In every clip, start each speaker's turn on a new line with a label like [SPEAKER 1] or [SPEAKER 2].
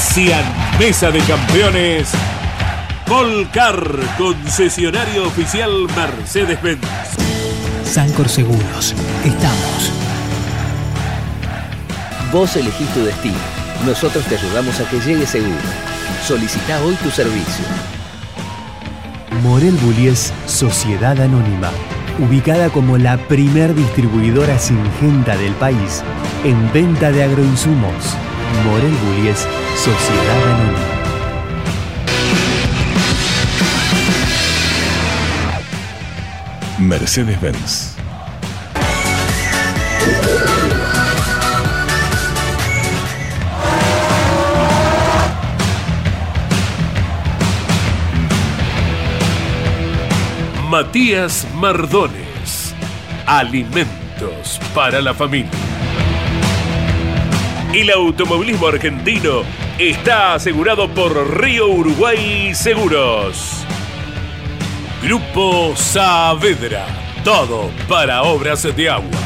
[SPEAKER 1] Auspician Mesa de Campeones. Volcar, concesionario oficial Mercedes-Benz.
[SPEAKER 2] Sancor Seguros. Estamos.
[SPEAKER 3] Vos elegís tu destino. Nosotros te ayudamos a que llegue seguro. Solicita hoy tu servicio.
[SPEAKER 2] Morel Bullies Sociedad Anónima. Ubicada como la primer distribuidora singenta del país en venta de agroinsumos. Morel Bullies Sociedad Anónima.
[SPEAKER 1] Mercedes-Benz. Matías Mardones. Alimentos para la familia. El automovilismo argentino está asegurado por Río Uruguay Seguros. Grupo Saavedra. Todo para obras de agua.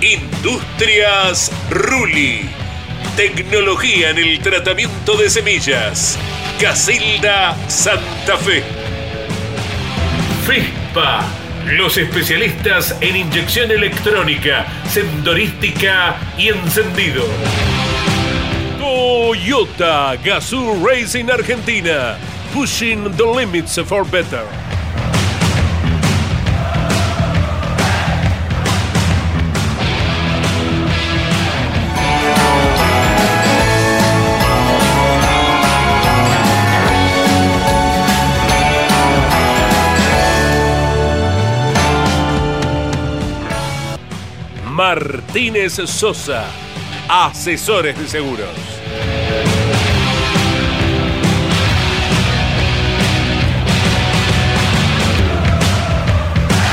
[SPEAKER 1] Industrias Ruli. Tecnología en el tratamiento de semillas. Casilda Santa Fe. FISPA. Los especialistas en inyección electrónica, sendorística y encendido. Toyota Gazoo Racing Argentina. Pushing the limits for better. Martínez Sosa, asesores de seguros.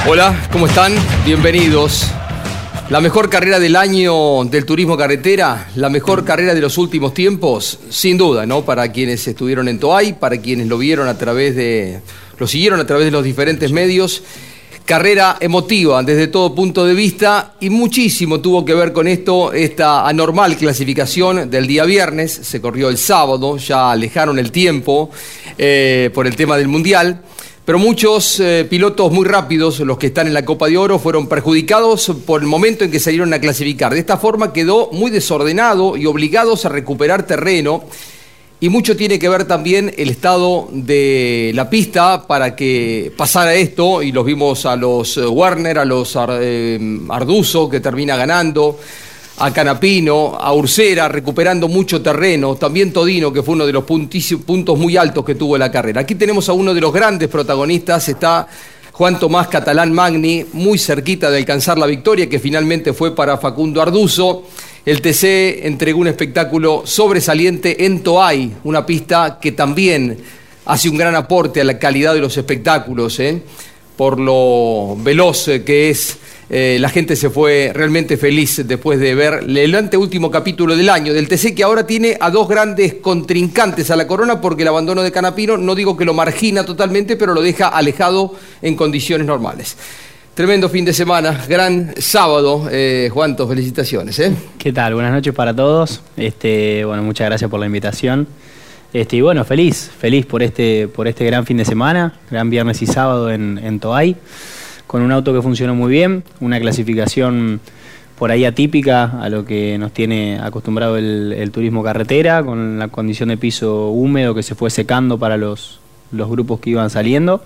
[SPEAKER 4] Hola, ¿cómo están? Bienvenidos. La mejor carrera del año del turismo carretera, la mejor carrera de los últimos tiempos, sin duda, ¿no? Para quienes estuvieron en Toay, para quienes lo vieron a través de. lo siguieron a través de los diferentes medios. Carrera emotiva desde todo punto de vista y muchísimo tuvo que ver con esto, esta anormal clasificación del día viernes, se corrió el sábado, ya alejaron el tiempo eh, por el tema del Mundial. Pero muchos eh, pilotos muy rápidos, los que están en la Copa de Oro, fueron perjudicados por el momento en que salieron a clasificar. De esta forma quedó muy desordenado y obligados a recuperar terreno. Y mucho tiene que ver también el estado de la pista para que pasara esto. Y los vimos a los eh, Werner, a los eh, Arduzo, que termina ganando a Canapino, a Ursera, recuperando mucho terreno, también Todino, que fue uno de los puntos muy altos que tuvo la carrera. Aquí tenemos a uno de los grandes protagonistas, está Juan Tomás Catalán Magni, muy cerquita de alcanzar la victoria, que finalmente fue para Facundo Arduzo. El TC entregó un espectáculo sobresaliente en Toay, una pista que también hace un gran aporte a la calidad de los espectáculos, ¿eh? por lo veloz que es eh, la gente se fue realmente feliz después de ver el anteúltimo capítulo del año del TC, que ahora tiene a dos grandes contrincantes a la corona, porque el abandono de Canapino no digo que lo margina totalmente, pero lo deja alejado en condiciones normales. Tremendo fin de semana, gran sábado. Eh, Juanto, felicitaciones. ¿eh?
[SPEAKER 5] ¿Qué tal? Buenas noches para todos. Este, bueno, muchas gracias por la invitación. Este, y bueno, feliz, feliz por este, por este gran fin de semana, gran viernes y sábado en, en Toay con un auto que funcionó muy bien, una clasificación por ahí atípica a lo que nos tiene acostumbrado el, turismo carretera, con la condición de piso húmedo que se fue secando para los, los grupos que iban saliendo.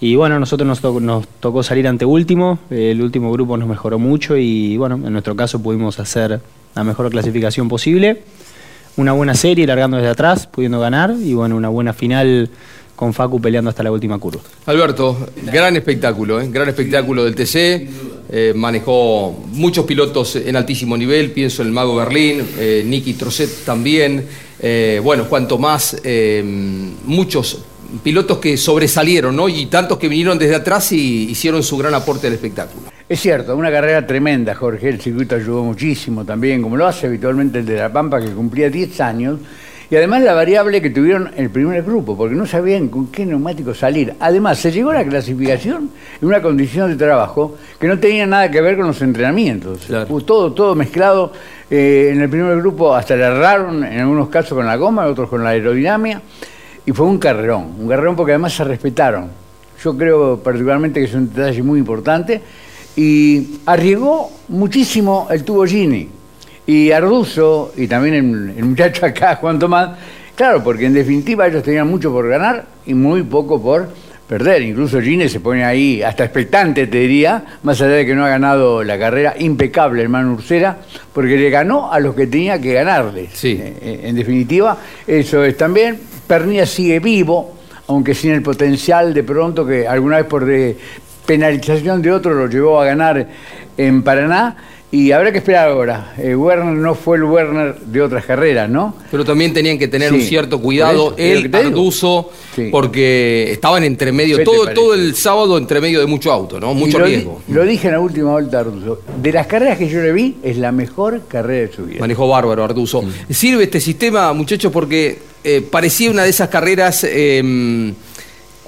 [SPEAKER 5] Y bueno, nosotros nos, nos tocó salir ante último, el último grupo nos mejoró mucho y bueno, en nuestro caso pudimos hacer la mejor clasificación posible. Una buena serie largando desde atrás, pudiendo ganar y bueno, una buena final con Facu peleando hasta la última curva.
[SPEAKER 4] Alberto, gran espectáculo, ¿eh? gran espectáculo del TC. Eh, manejó muchos pilotos en altísimo nivel, pienso en el Mago Berlín, eh, Nicky Trocet también. Eh, bueno, cuanto más, eh, muchos pilotos que sobresalieron, ¿no? Y tantos que vinieron desde atrás y hicieron su gran aporte al espectáculo.
[SPEAKER 6] Es cierto, una carrera tremenda, Jorge. El circuito ayudó muchísimo también, como lo hace habitualmente el de La Pampa, que cumplía 10 años. Y además la variable que tuvieron el primer grupo, porque no sabían con qué neumático salir. Además, se llegó a la clasificación en una condición de trabajo que no tenía nada que ver con los entrenamientos.
[SPEAKER 4] Claro.
[SPEAKER 6] Todo, todo mezclado. Eh, en el primer grupo hasta le erraron, en algunos casos con la goma, en otros con la aerodinámica. Y fue un carrerón, un carrerón porque además se respetaron. Yo creo particularmente que es un detalle muy importante. Y arriesgó muchísimo el tubo Gini. Y Arduzo, y también el, el muchacho acá, Juan Tomás, claro, porque en definitiva ellos tenían mucho por ganar y muy poco por perder. Incluso Gini se pone ahí hasta expectante, te diría, más allá de que no ha ganado la carrera impecable el Manu Ursera, porque le ganó a los que tenía que ganarle.
[SPEAKER 4] Sí.
[SPEAKER 6] Eh, en definitiva, eso es también. Pernilla sigue vivo, aunque sin el potencial de pronto que alguna vez por de penalización de otro lo llevó a ganar en Paraná. Y habrá que esperar ahora. Eh, Werner no fue el Werner de otras carreras, ¿no?
[SPEAKER 4] Pero también tenían que tener
[SPEAKER 6] Sí,
[SPEAKER 4] un cierto cuidado, él. Arduzo,
[SPEAKER 6] Sí.
[SPEAKER 4] porque estaban entre medio,
[SPEAKER 6] ¿Qué te
[SPEAKER 4] todo, todo el sábado entre medio de mucho auto, ¿no? Mucho
[SPEAKER 6] lo, di-
[SPEAKER 4] riesgo.
[SPEAKER 6] Lo dije en la última vuelta, Arduzo. De las carreras que yo le vi, es la mejor carrera de su vida.
[SPEAKER 4] Manejó bárbaro, Arduzo. Sirve este sistema, muchachos, porque eh, parecía una de esas carreras eh,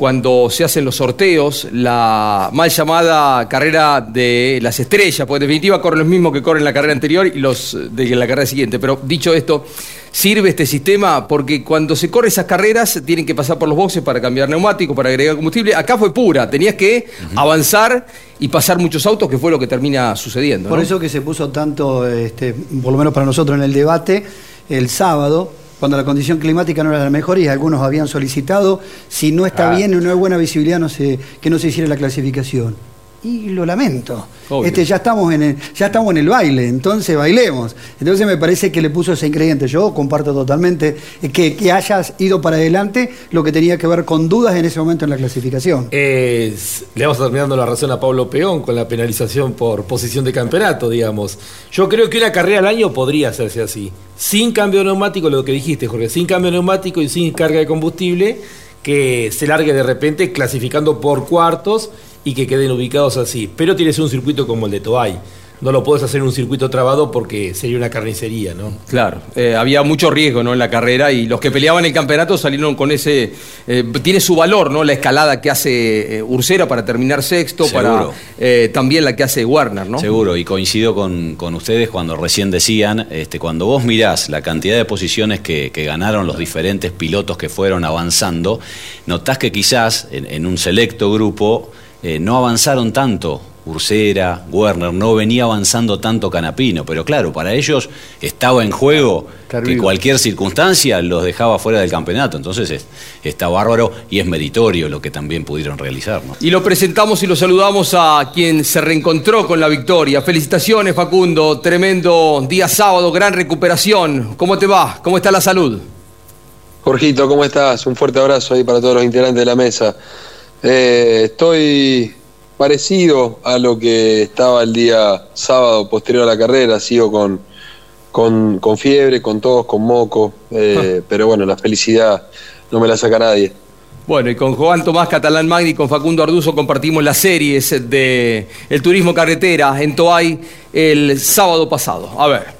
[SPEAKER 4] cuando se hacen los sorteos, la mal llamada carrera de las estrellas, porque en definitiva corren los mismos que corren la carrera anterior y los de la carrera siguiente. Pero dicho esto, sirve este sistema porque cuando se corren esas carreras tienen que pasar por los boxes para cambiar neumáticos, para agregar combustible. Acá fue pura, tenías que avanzar y pasar muchos autos, que fue lo que termina sucediendo.
[SPEAKER 7] Por
[SPEAKER 4] ¿no?
[SPEAKER 7] eso que se puso tanto, este, por lo menos para nosotros en el debate, el sábado, cuando la condición climática no era la mejor y algunos habían solicitado, si no está
[SPEAKER 6] Ah.
[SPEAKER 7] bien y no hay buena visibilidad, no se, que no se hiciera la clasificación. Y lo lamento.
[SPEAKER 4] Obvio.
[SPEAKER 7] Este, ya, estamos en el, ya estamos en el baile, entonces bailemos. Entonces me parece que le puso ese ingrediente. Yo comparto totalmente que, que hayas ido para adelante lo que tenía que ver con dudas en ese momento en la clasificación.
[SPEAKER 8] Le vamos a terminar dando la razón a Pablo Peón con la penalización por posición de campeonato, digamos. Yo creo que una carrera al año podría hacerse así. Sin cambio neumático, lo que dijiste, Jorge, sin cambio neumático y sin carga de combustible, que se largue de repente clasificando por cuartos y que queden ubicados así. Pero tienes un circuito como el de Toay. No lo puedes hacer en un circuito trabado porque sería una carnicería, ¿no?
[SPEAKER 4] Claro, eh, había mucho riesgo ¿no? en la carrera y los que peleaban el campeonato salieron con ese... eh, tiene su valor, ¿no? La escalada que hace eh, Ursera para terminar sexto, para
[SPEAKER 9] Seguro.
[SPEAKER 4] eh, también la que hace Warner, ¿no?
[SPEAKER 9] Seguro, y coincido con, con ustedes cuando recién decían, este, cuando vos mirás la cantidad de posiciones que, que ganaron los diferentes pilotos que fueron avanzando, notás que quizás en, en un selecto grupo eh, no avanzaron tanto. Ursera, Werner, no venía avanzando tanto Canapino, pero claro, para ellos estaba en juego
[SPEAKER 6] Estar
[SPEAKER 9] que
[SPEAKER 6] vivo.
[SPEAKER 9] cualquier circunstancia los dejaba fuera del campeonato, entonces es- está bárbaro y es meritorio lo que también pudieron realizar. ¿no?
[SPEAKER 4] Y lo presentamos y lo saludamos a quien se reencontró con la victoria. Felicitaciones, Facundo. Tremendo día sábado, gran recuperación. ¿Cómo te va? ¿Cómo está la salud?
[SPEAKER 10] Jorgito, ¿cómo estás? Un fuerte abrazo ahí para todos los integrantes de la mesa. Eh, estoy parecido a lo que estaba el día sábado posterior a la carrera, sigo con, con, con fiebre, con tos, con moco, eh, pero bueno, la felicidad no me la saca nadie.
[SPEAKER 4] Bueno, y con Juan Tomás Catalán Magni y con Facundo Arduzo compartimos las series de el turismo carretera en Toay el sábado pasado. A ver.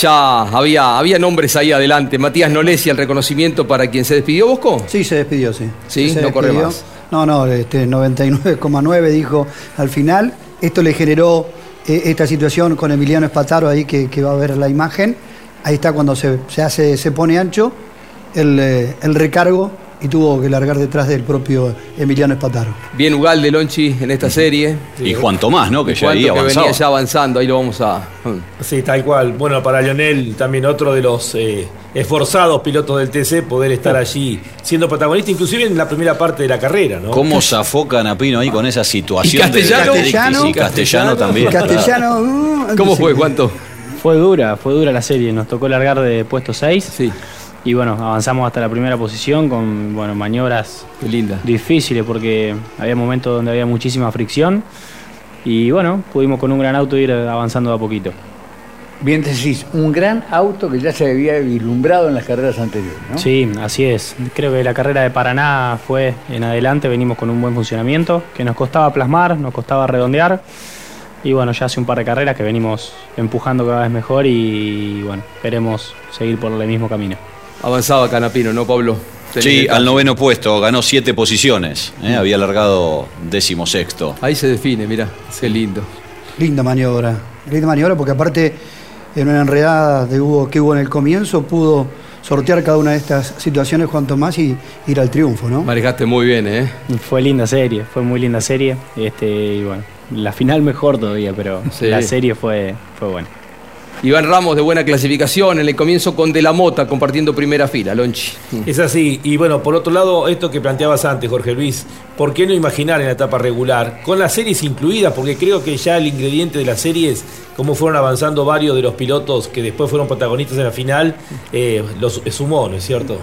[SPEAKER 4] Ya había, había nombres ahí adelante. Matías Nolesi, el reconocimiento para quien se despidió, Bosco.
[SPEAKER 7] Sí, se despidió, sí.
[SPEAKER 4] Sí,
[SPEAKER 7] se
[SPEAKER 4] no corre más.
[SPEAKER 7] No, no, este 99,9 dijo al final. Esto le generó eh, esta situación con Emiliano Espataro ahí que, que va a ver la imagen. Ahí está cuando se, se hace, se pone ancho el, eh, el recargo y tuvo que largar detrás del propio Emiliano Espataro.
[SPEAKER 4] Bien Ugal de Lonchi en esta serie.
[SPEAKER 9] Y Juan Tomás, ¿no? Que ya
[SPEAKER 4] venía ya avanzando, ahí lo vamos a.
[SPEAKER 8] Sí, tal cual. Bueno, para Lionel, también otro de los eh, esforzados pilotos del TC, poder estar allí siendo protagonista, inclusive en la primera parte de la carrera, ¿no?
[SPEAKER 9] ¿Cómo zafó Canapino ahí con esa situación?
[SPEAKER 4] Y Castellano.
[SPEAKER 9] de-
[SPEAKER 7] Castellano.
[SPEAKER 9] y Castellano también.
[SPEAKER 7] Castellano. uh,
[SPEAKER 4] ¿Cómo fue? ¿Cuánto?
[SPEAKER 5] Fue dura, fue dura la serie. Nos tocó largar de puesto 6.
[SPEAKER 4] Sí.
[SPEAKER 5] Y bueno, avanzamos hasta la primera posición con bueno, maniobras
[SPEAKER 4] linda.
[SPEAKER 5] difíciles porque había momentos donde había muchísima fricción. Y bueno, pudimos con un gran auto ir avanzando de a poquito.
[SPEAKER 6] Bien decís, un gran auto que ya se había vislumbrado en las carreras anteriores, ¿no?
[SPEAKER 5] Sí, así es. Creo que la carrera de Paraná fue en adelante, venimos con un buen funcionamiento, que nos costaba plasmar, nos costaba redondear. Y bueno, ya hace un par de carreras que venimos empujando cada vez mejor y bueno, queremos seguir por el mismo camino.
[SPEAKER 4] Avanzaba Canapino, ¿no, Pablo?
[SPEAKER 9] Sí, al noveno puesto, ganó siete posiciones. ¿eh? Había largado décimo sexto.
[SPEAKER 4] Ahí se define, mira, qué lindo.
[SPEAKER 7] Linda maniobra. Linda maniobra porque aparte en una enredada de hubo, que hubo en el comienzo pudo sortear cada una de estas situaciones Juan Tomás y ir al triunfo, ¿no?
[SPEAKER 4] Manejaste muy bien, ¿eh?
[SPEAKER 5] Fue linda serie, fue muy linda serie. Este, y bueno, la final mejor todavía, pero
[SPEAKER 4] Sí.
[SPEAKER 5] la serie fue, fue buena.
[SPEAKER 4] Iván Ramos de buena clasificación en el comienzo con De la Mota compartiendo primera fila, Lonchi.
[SPEAKER 8] Es así. Y bueno, por otro lado, esto que planteabas antes, Jorge Luis, ¿por qué no imaginar en la etapa regular, con las series incluidas? Porque creo que ya el ingrediente de las series, cómo fueron avanzando varios de los pilotos que después fueron protagonistas en la final, eh, los sumó, ¿no es cierto?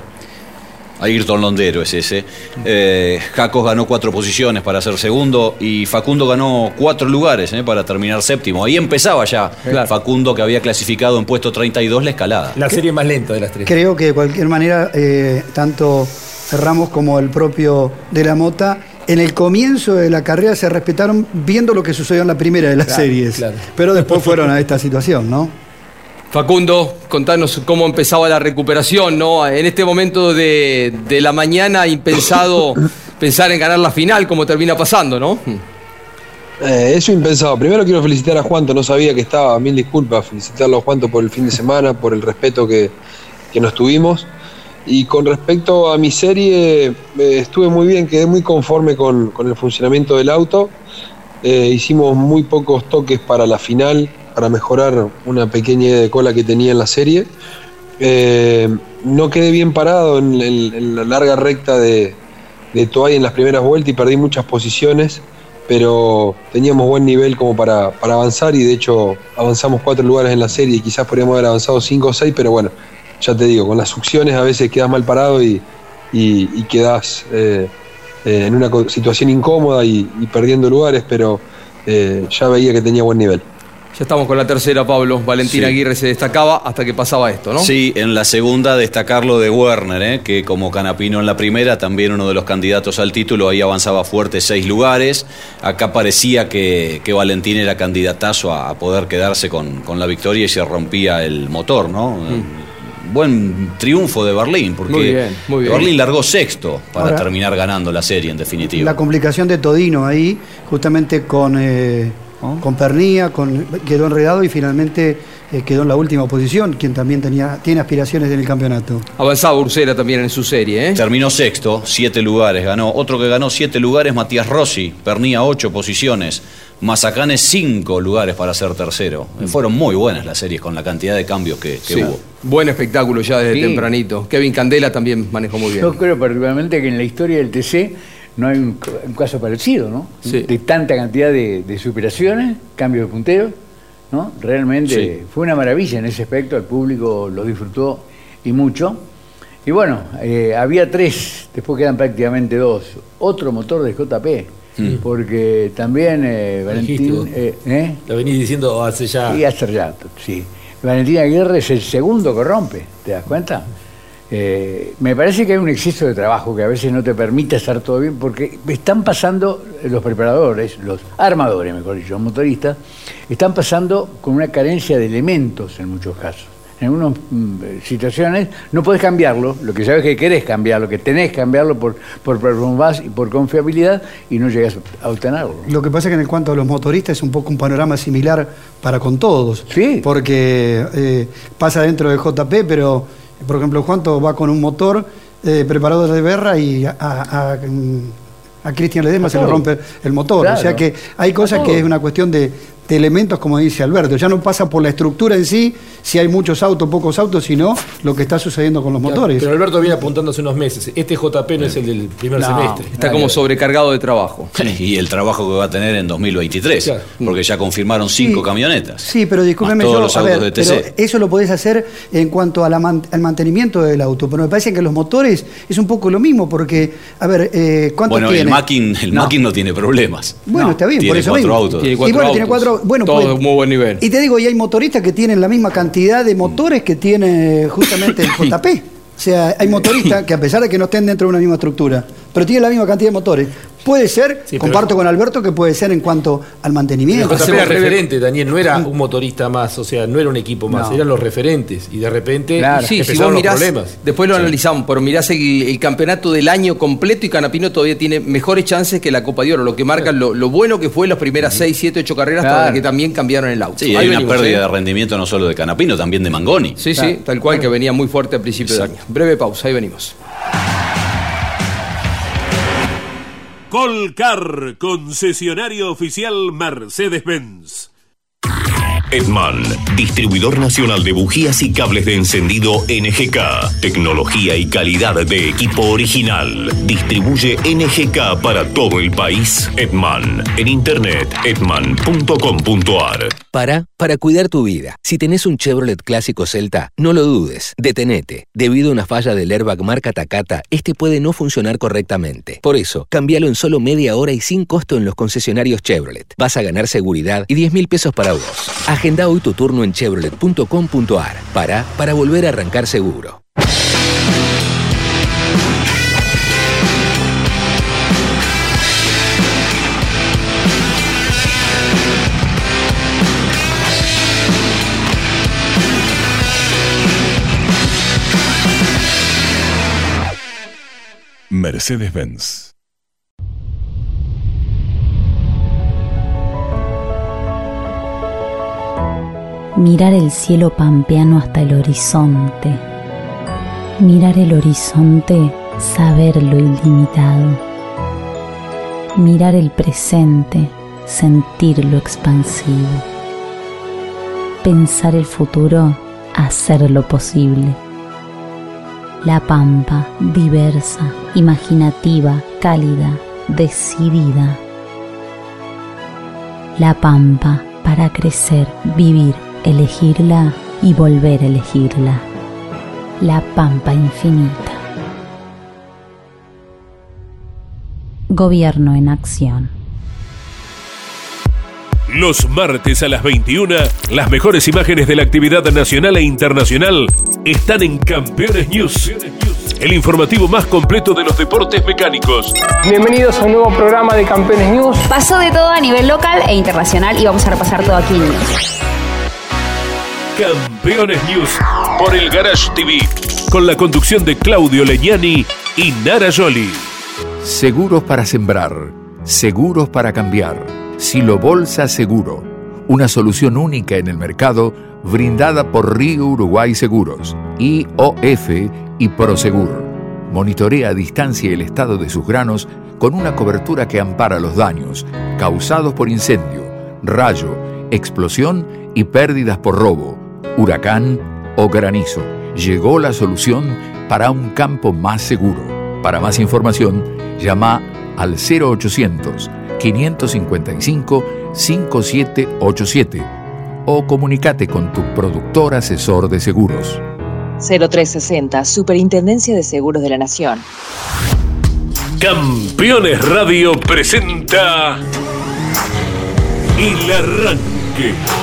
[SPEAKER 9] Ayrton Londero es ese. Eh, Jacos ganó cuatro posiciones para ser segundo y Facundo ganó cuatro lugares eh, para terminar séptimo. Ahí empezaba ya
[SPEAKER 4] Claro.
[SPEAKER 9] Facundo que había clasificado en puesto 32 la escalada.
[SPEAKER 8] La serie más lenta de las tres.
[SPEAKER 7] Creo que de cualquier manera, eh, tanto Ramos como el propio de la Mota, en el comienzo de la carrera se respetaron viendo lo que sucedió en la primera de las
[SPEAKER 8] Claro,
[SPEAKER 7] series.
[SPEAKER 8] claro.
[SPEAKER 7] Pero después fueron a esta situación, ¿no?
[SPEAKER 4] Facundo, contanos cómo empezaba la recuperación, ¿no? En este momento de, de la mañana, impensado pensar en ganar la final, como termina pasando, ¿no?
[SPEAKER 10] Eh, eso impensado. Primero quiero felicitar a Juanto, no sabía que estaba, mil disculpas, felicitarlo a Juanto por el fin de semana, por el respeto que, que nos tuvimos. Y con respecto a mi serie, eh, estuve muy bien, quedé muy conforme con, con el funcionamiento del auto. Eh, hicimos muy pocos toques para la final, para mejorar una pequeña idea de cola que tenía en la serie. Eh, no quedé bien parado en, la larga recta de, de Toay en las primeras vueltas y perdí muchas posiciones, pero teníamos buen nivel como para, para avanzar y de hecho avanzamos cuatro lugares en la serie y quizás podríamos haber avanzado cinco o seis, pero bueno, ya te digo, con las succiones a veces quedas mal parado y, y, quedas eh, eh, en una situación incómoda y, perdiendo lugares, pero ya veía que tenía buen nivel.
[SPEAKER 4] Ya estamos con la tercera, Pablo. Valentina
[SPEAKER 9] Sí.
[SPEAKER 4] Aguirre se destacaba hasta que pasaba esto, ¿no?
[SPEAKER 9] Sí, en la segunda destacarlo de Werner, ¿eh? que como Canapino en la primera, también uno de los candidatos al título, ahí avanzaba fuerte seis lugares. Acá parecía que, que Valentín era candidatazo a, a poder quedarse con, con la victoria y se rompía el motor, ¿no? Buen triunfo de Berlín, porque
[SPEAKER 4] Mm. Muy bien, muy bien.
[SPEAKER 9] Berlín largó sexto para
[SPEAKER 7] Ahora-
[SPEAKER 9] terminar ganando la serie en definitiva.
[SPEAKER 7] La complicación de Todino ahí, justamente con, eh, con Pernía, con, quedó enredado y finalmente eh, quedó en la última posición, quien también tenía, tiene aspiraciones en el campeonato.
[SPEAKER 4] Avanzaba Ursera también en su serie, ¿eh?
[SPEAKER 9] Terminó sexto, siete lugares ganó. Otro que ganó siete lugares, Matías Rossi. Pernía ocho posiciones. Mazacanes cinco lugares para ser tercero. Fueron muy buenas las series con la cantidad de cambios que, que
[SPEAKER 4] Sí.
[SPEAKER 9] hubo.
[SPEAKER 4] Buen espectáculo ya desde
[SPEAKER 6] Sí.
[SPEAKER 4] tempranito. Kevin Candela también manejó muy bien.
[SPEAKER 6] Yo creo particularmente que en la historia del TC no hay un, un caso parecido, ¿no?
[SPEAKER 4] Sí.
[SPEAKER 6] De tanta cantidad de, de superaciones, cambios de puntero, ¿no? Realmente
[SPEAKER 9] Sí.
[SPEAKER 6] fue una maravilla en ese aspecto, el público lo disfrutó y mucho. Y bueno, eh, había tres, después quedan prácticamente dos. Otro motor de JP, porque también eh. Valentín... eh, ¿eh?
[SPEAKER 8] Lo venís diciendo hace ya.
[SPEAKER 6] Y hace rato, sí. Valentín Aguirre es el segundo que rompe, ¿te das cuenta? Eh, me parece que hay un exceso de trabajo que a veces no te permite estar todo bien, porque están pasando los preparadores, los armadores, mejor dicho, los motoristas, están pasando con una carencia de elementos en muchos casos. En algunas mm, situaciones no podés cambiarlo, lo que sabes que querés cambiarlo, que tenés que cambiarlo por, por performance y por confiabilidad y no llegas a obtenerlo.
[SPEAKER 7] Lo que pasa es que en cuanto a los motoristas es un poco un panorama similar para con todos.
[SPEAKER 6] Sí.
[SPEAKER 7] Porque eh, pasa dentro del JP, pero por ejemplo Juanto va con un motor eh, preparado de berra y a, a, a- a Cristian Ledesma se le rompe el motor.
[SPEAKER 6] Claro.
[SPEAKER 7] O sea que hay cosas que es una cuestión de, de elementos, como dice Alberto. Ya no pasa por la estructura en sí, si hay muchos autos, pocos autos, sino lo que está sucediendo con los motores.
[SPEAKER 8] Pero Alberto viene apuntando hace unos meses. Este JP no es el del primer
[SPEAKER 7] No,
[SPEAKER 8] semestre.
[SPEAKER 4] Está como sobrecargado de trabajo.
[SPEAKER 9] Y el trabajo que va a tener en 2023,
[SPEAKER 8] Claro.
[SPEAKER 9] porque ya confirmaron cinco
[SPEAKER 7] Sí.
[SPEAKER 9] camionetas.
[SPEAKER 7] Sí, pero discúlpeme,
[SPEAKER 9] todos
[SPEAKER 7] yo,
[SPEAKER 9] los
[SPEAKER 7] a
[SPEAKER 9] autos
[SPEAKER 7] ver,
[SPEAKER 9] de TC.
[SPEAKER 7] pero eso lo podés hacer en cuanto a la man- al mantenimiento del auto, pero me parece que los motores es un poco lo mismo, porque, a ver, eh, ¿cuántos
[SPEAKER 9] Bueno,
[SPEAKER 7] tiene?
[SPEAKER 9] el Mackin, el
[SPEAKER 7] No.
[SPEAKER 9] Mackin no tiene problemas.
[SPEAKER 7] Bueno, está bien,
[SPEAKER 9] Tiene
[SPEAKER 7] por eso
[SPEAKER 9] cuatro
[SPEAKER 7] mismo.
[SPEAKER 9] autos.
[SPEAKER 4] Tiene
[SPEAKER 7] y
[SPEAKER 4] cuatro
[SPEAKER 7] bueno, tiene
[SPEAKER 4] autos.
[SPEAKER 7] Bueno,
[SPEAKER 4] Todo
[SPEAKER 7] pues-
[SPEAKER 4] muy buen nivel.
[SPEAKER 7] Y te digo, y hay motoristas que tienen la misma cantidad de motores que tiene justamente el JP. O sea, hay motoristas que a pesar de que no estén dentro de una misma estructura, pero tienen la misma cantidad de motores. Puede ser,
[SPEAKER 8] Sí, pero-
[SPEAKER 7] comparto con Alberto, que puede ser en cuanto al mantenimiento.
[SPEAKER 8] JP era referente, Daniel, no era un motorista más, o sea, no era un equipo más,
[SPEAKER 7] No.
[SPEAKER 8] eran los referentes. Y de repente
[SPEAKER 6] Claro.
[SPEAKER 4] Sí, si
[SPEAKER 8] empezaron
[SPEAKER 4] vos
[SPEAKER 8] los
[SPEAKER 4] mirás,
[SPEAKER 8] problemas.
[SPEAKER 4] después lo analizamos, pero mirás el, el campeonato del año completo y Canapino todavía tiene mejores chances que la Copa de Oro, lo que marca lo, lo bueno que fue las primeras 6, 7, 8 carreras,
[SPEAKER 6] Claro.
[SPEAKER 4] hasta que también cambiaron el auto.
[SPEAKER 9] Sí,
[SPEAKER 4] Ahí
[SPEAKER 9] hay una
[SPEAKER 4] venimos,
[SPEAKER 9] pérdida
[SPEAKER 4] ¿eh?
[SPEAKER 9] de rendimiento no solo de Canapino, también de Mangoni.
[SPEAKER 4] Sí, sí, tal cual que venía muy fuerte a principio de año. Breve pausa, ahí venimos.
[SPEAKER 1] Colcar, concesionario oficial Mercedes-Benz.
[SPEAKER 11] Edman, distribuidor nacional de bujías y cables de encendido NGK. Tecnología y calidad de equipo original. Distribuye NGK para todo el país. Edman, en internet edman.com.ar.
[SPEAKER 3] Para, para cuidar tu vida. Si tenés un Chevrolet clásico Celta, no lo dudes, detenete. Debido a una falla del airbag marca Takata, este puede no funcionar correctamente. Por eso, cambialo en solo media hora y sin costo en los concesionarios Chevrolet. Vas a ganar seguridad y 10 mil pesos para vos. Agenda hoy tu turno en chevrolet.com.ar. Para, para volver a arrancar seguro.
[SPEAKER 11] Mercedes-Benz.
[SPEAKER 12] Mirar el cielo pampeano hasta el horizonte. Mirar el horizonte, saber lo ilimitado. Mirar el presente, sentir lo expansivo. Pensar el futuro, hacer lo posible. La pampa, diversa, imaginativa, cálida, decidida. La pampa, para crecer, vivir, elegirla y volver a elegirla. La pampa infinita. Gobierno en acción.
[SPEAKER 1] Los martes a las 21, las mejores imágenes de la actividad nacional e internacional están en Campeones News. El informativo más completo de los deportes mecánicos.
[SPEAKER 13] Bienvenidos a un nuevo programa de Campeones News.
[SPEAKER 14] Pasó de todo a nivel local e internacional y vamos a repasar todo aquí en News.
[SPEAKER 1] Campeones News por el Garage TV. Con la conducción de Claudio Leñani y Nara Joli.
[SPEAKER 15] Seguros para sembrar, seguros para cambiar. Silo Bolsa Seguro, una solución única en el mercado brindada por Río Uruguay Seguros, IOF y Prosegur. Monitorea a distancia el estado de sus granos con una cobertura que ampara los daños causados por incendio, rayo, explosión y pérdidas por robo, huracán o granizo. Llegó la solución para un campo más seguro. Para más información, llama al 0800 555 5787 o comunícate con tu productor asesor de seguros.
[SPEAKER 16] 0360, Superintendencia de Seguros de la Nación.
[SPEAKER 1] Campeones Radio presenta El Arranque.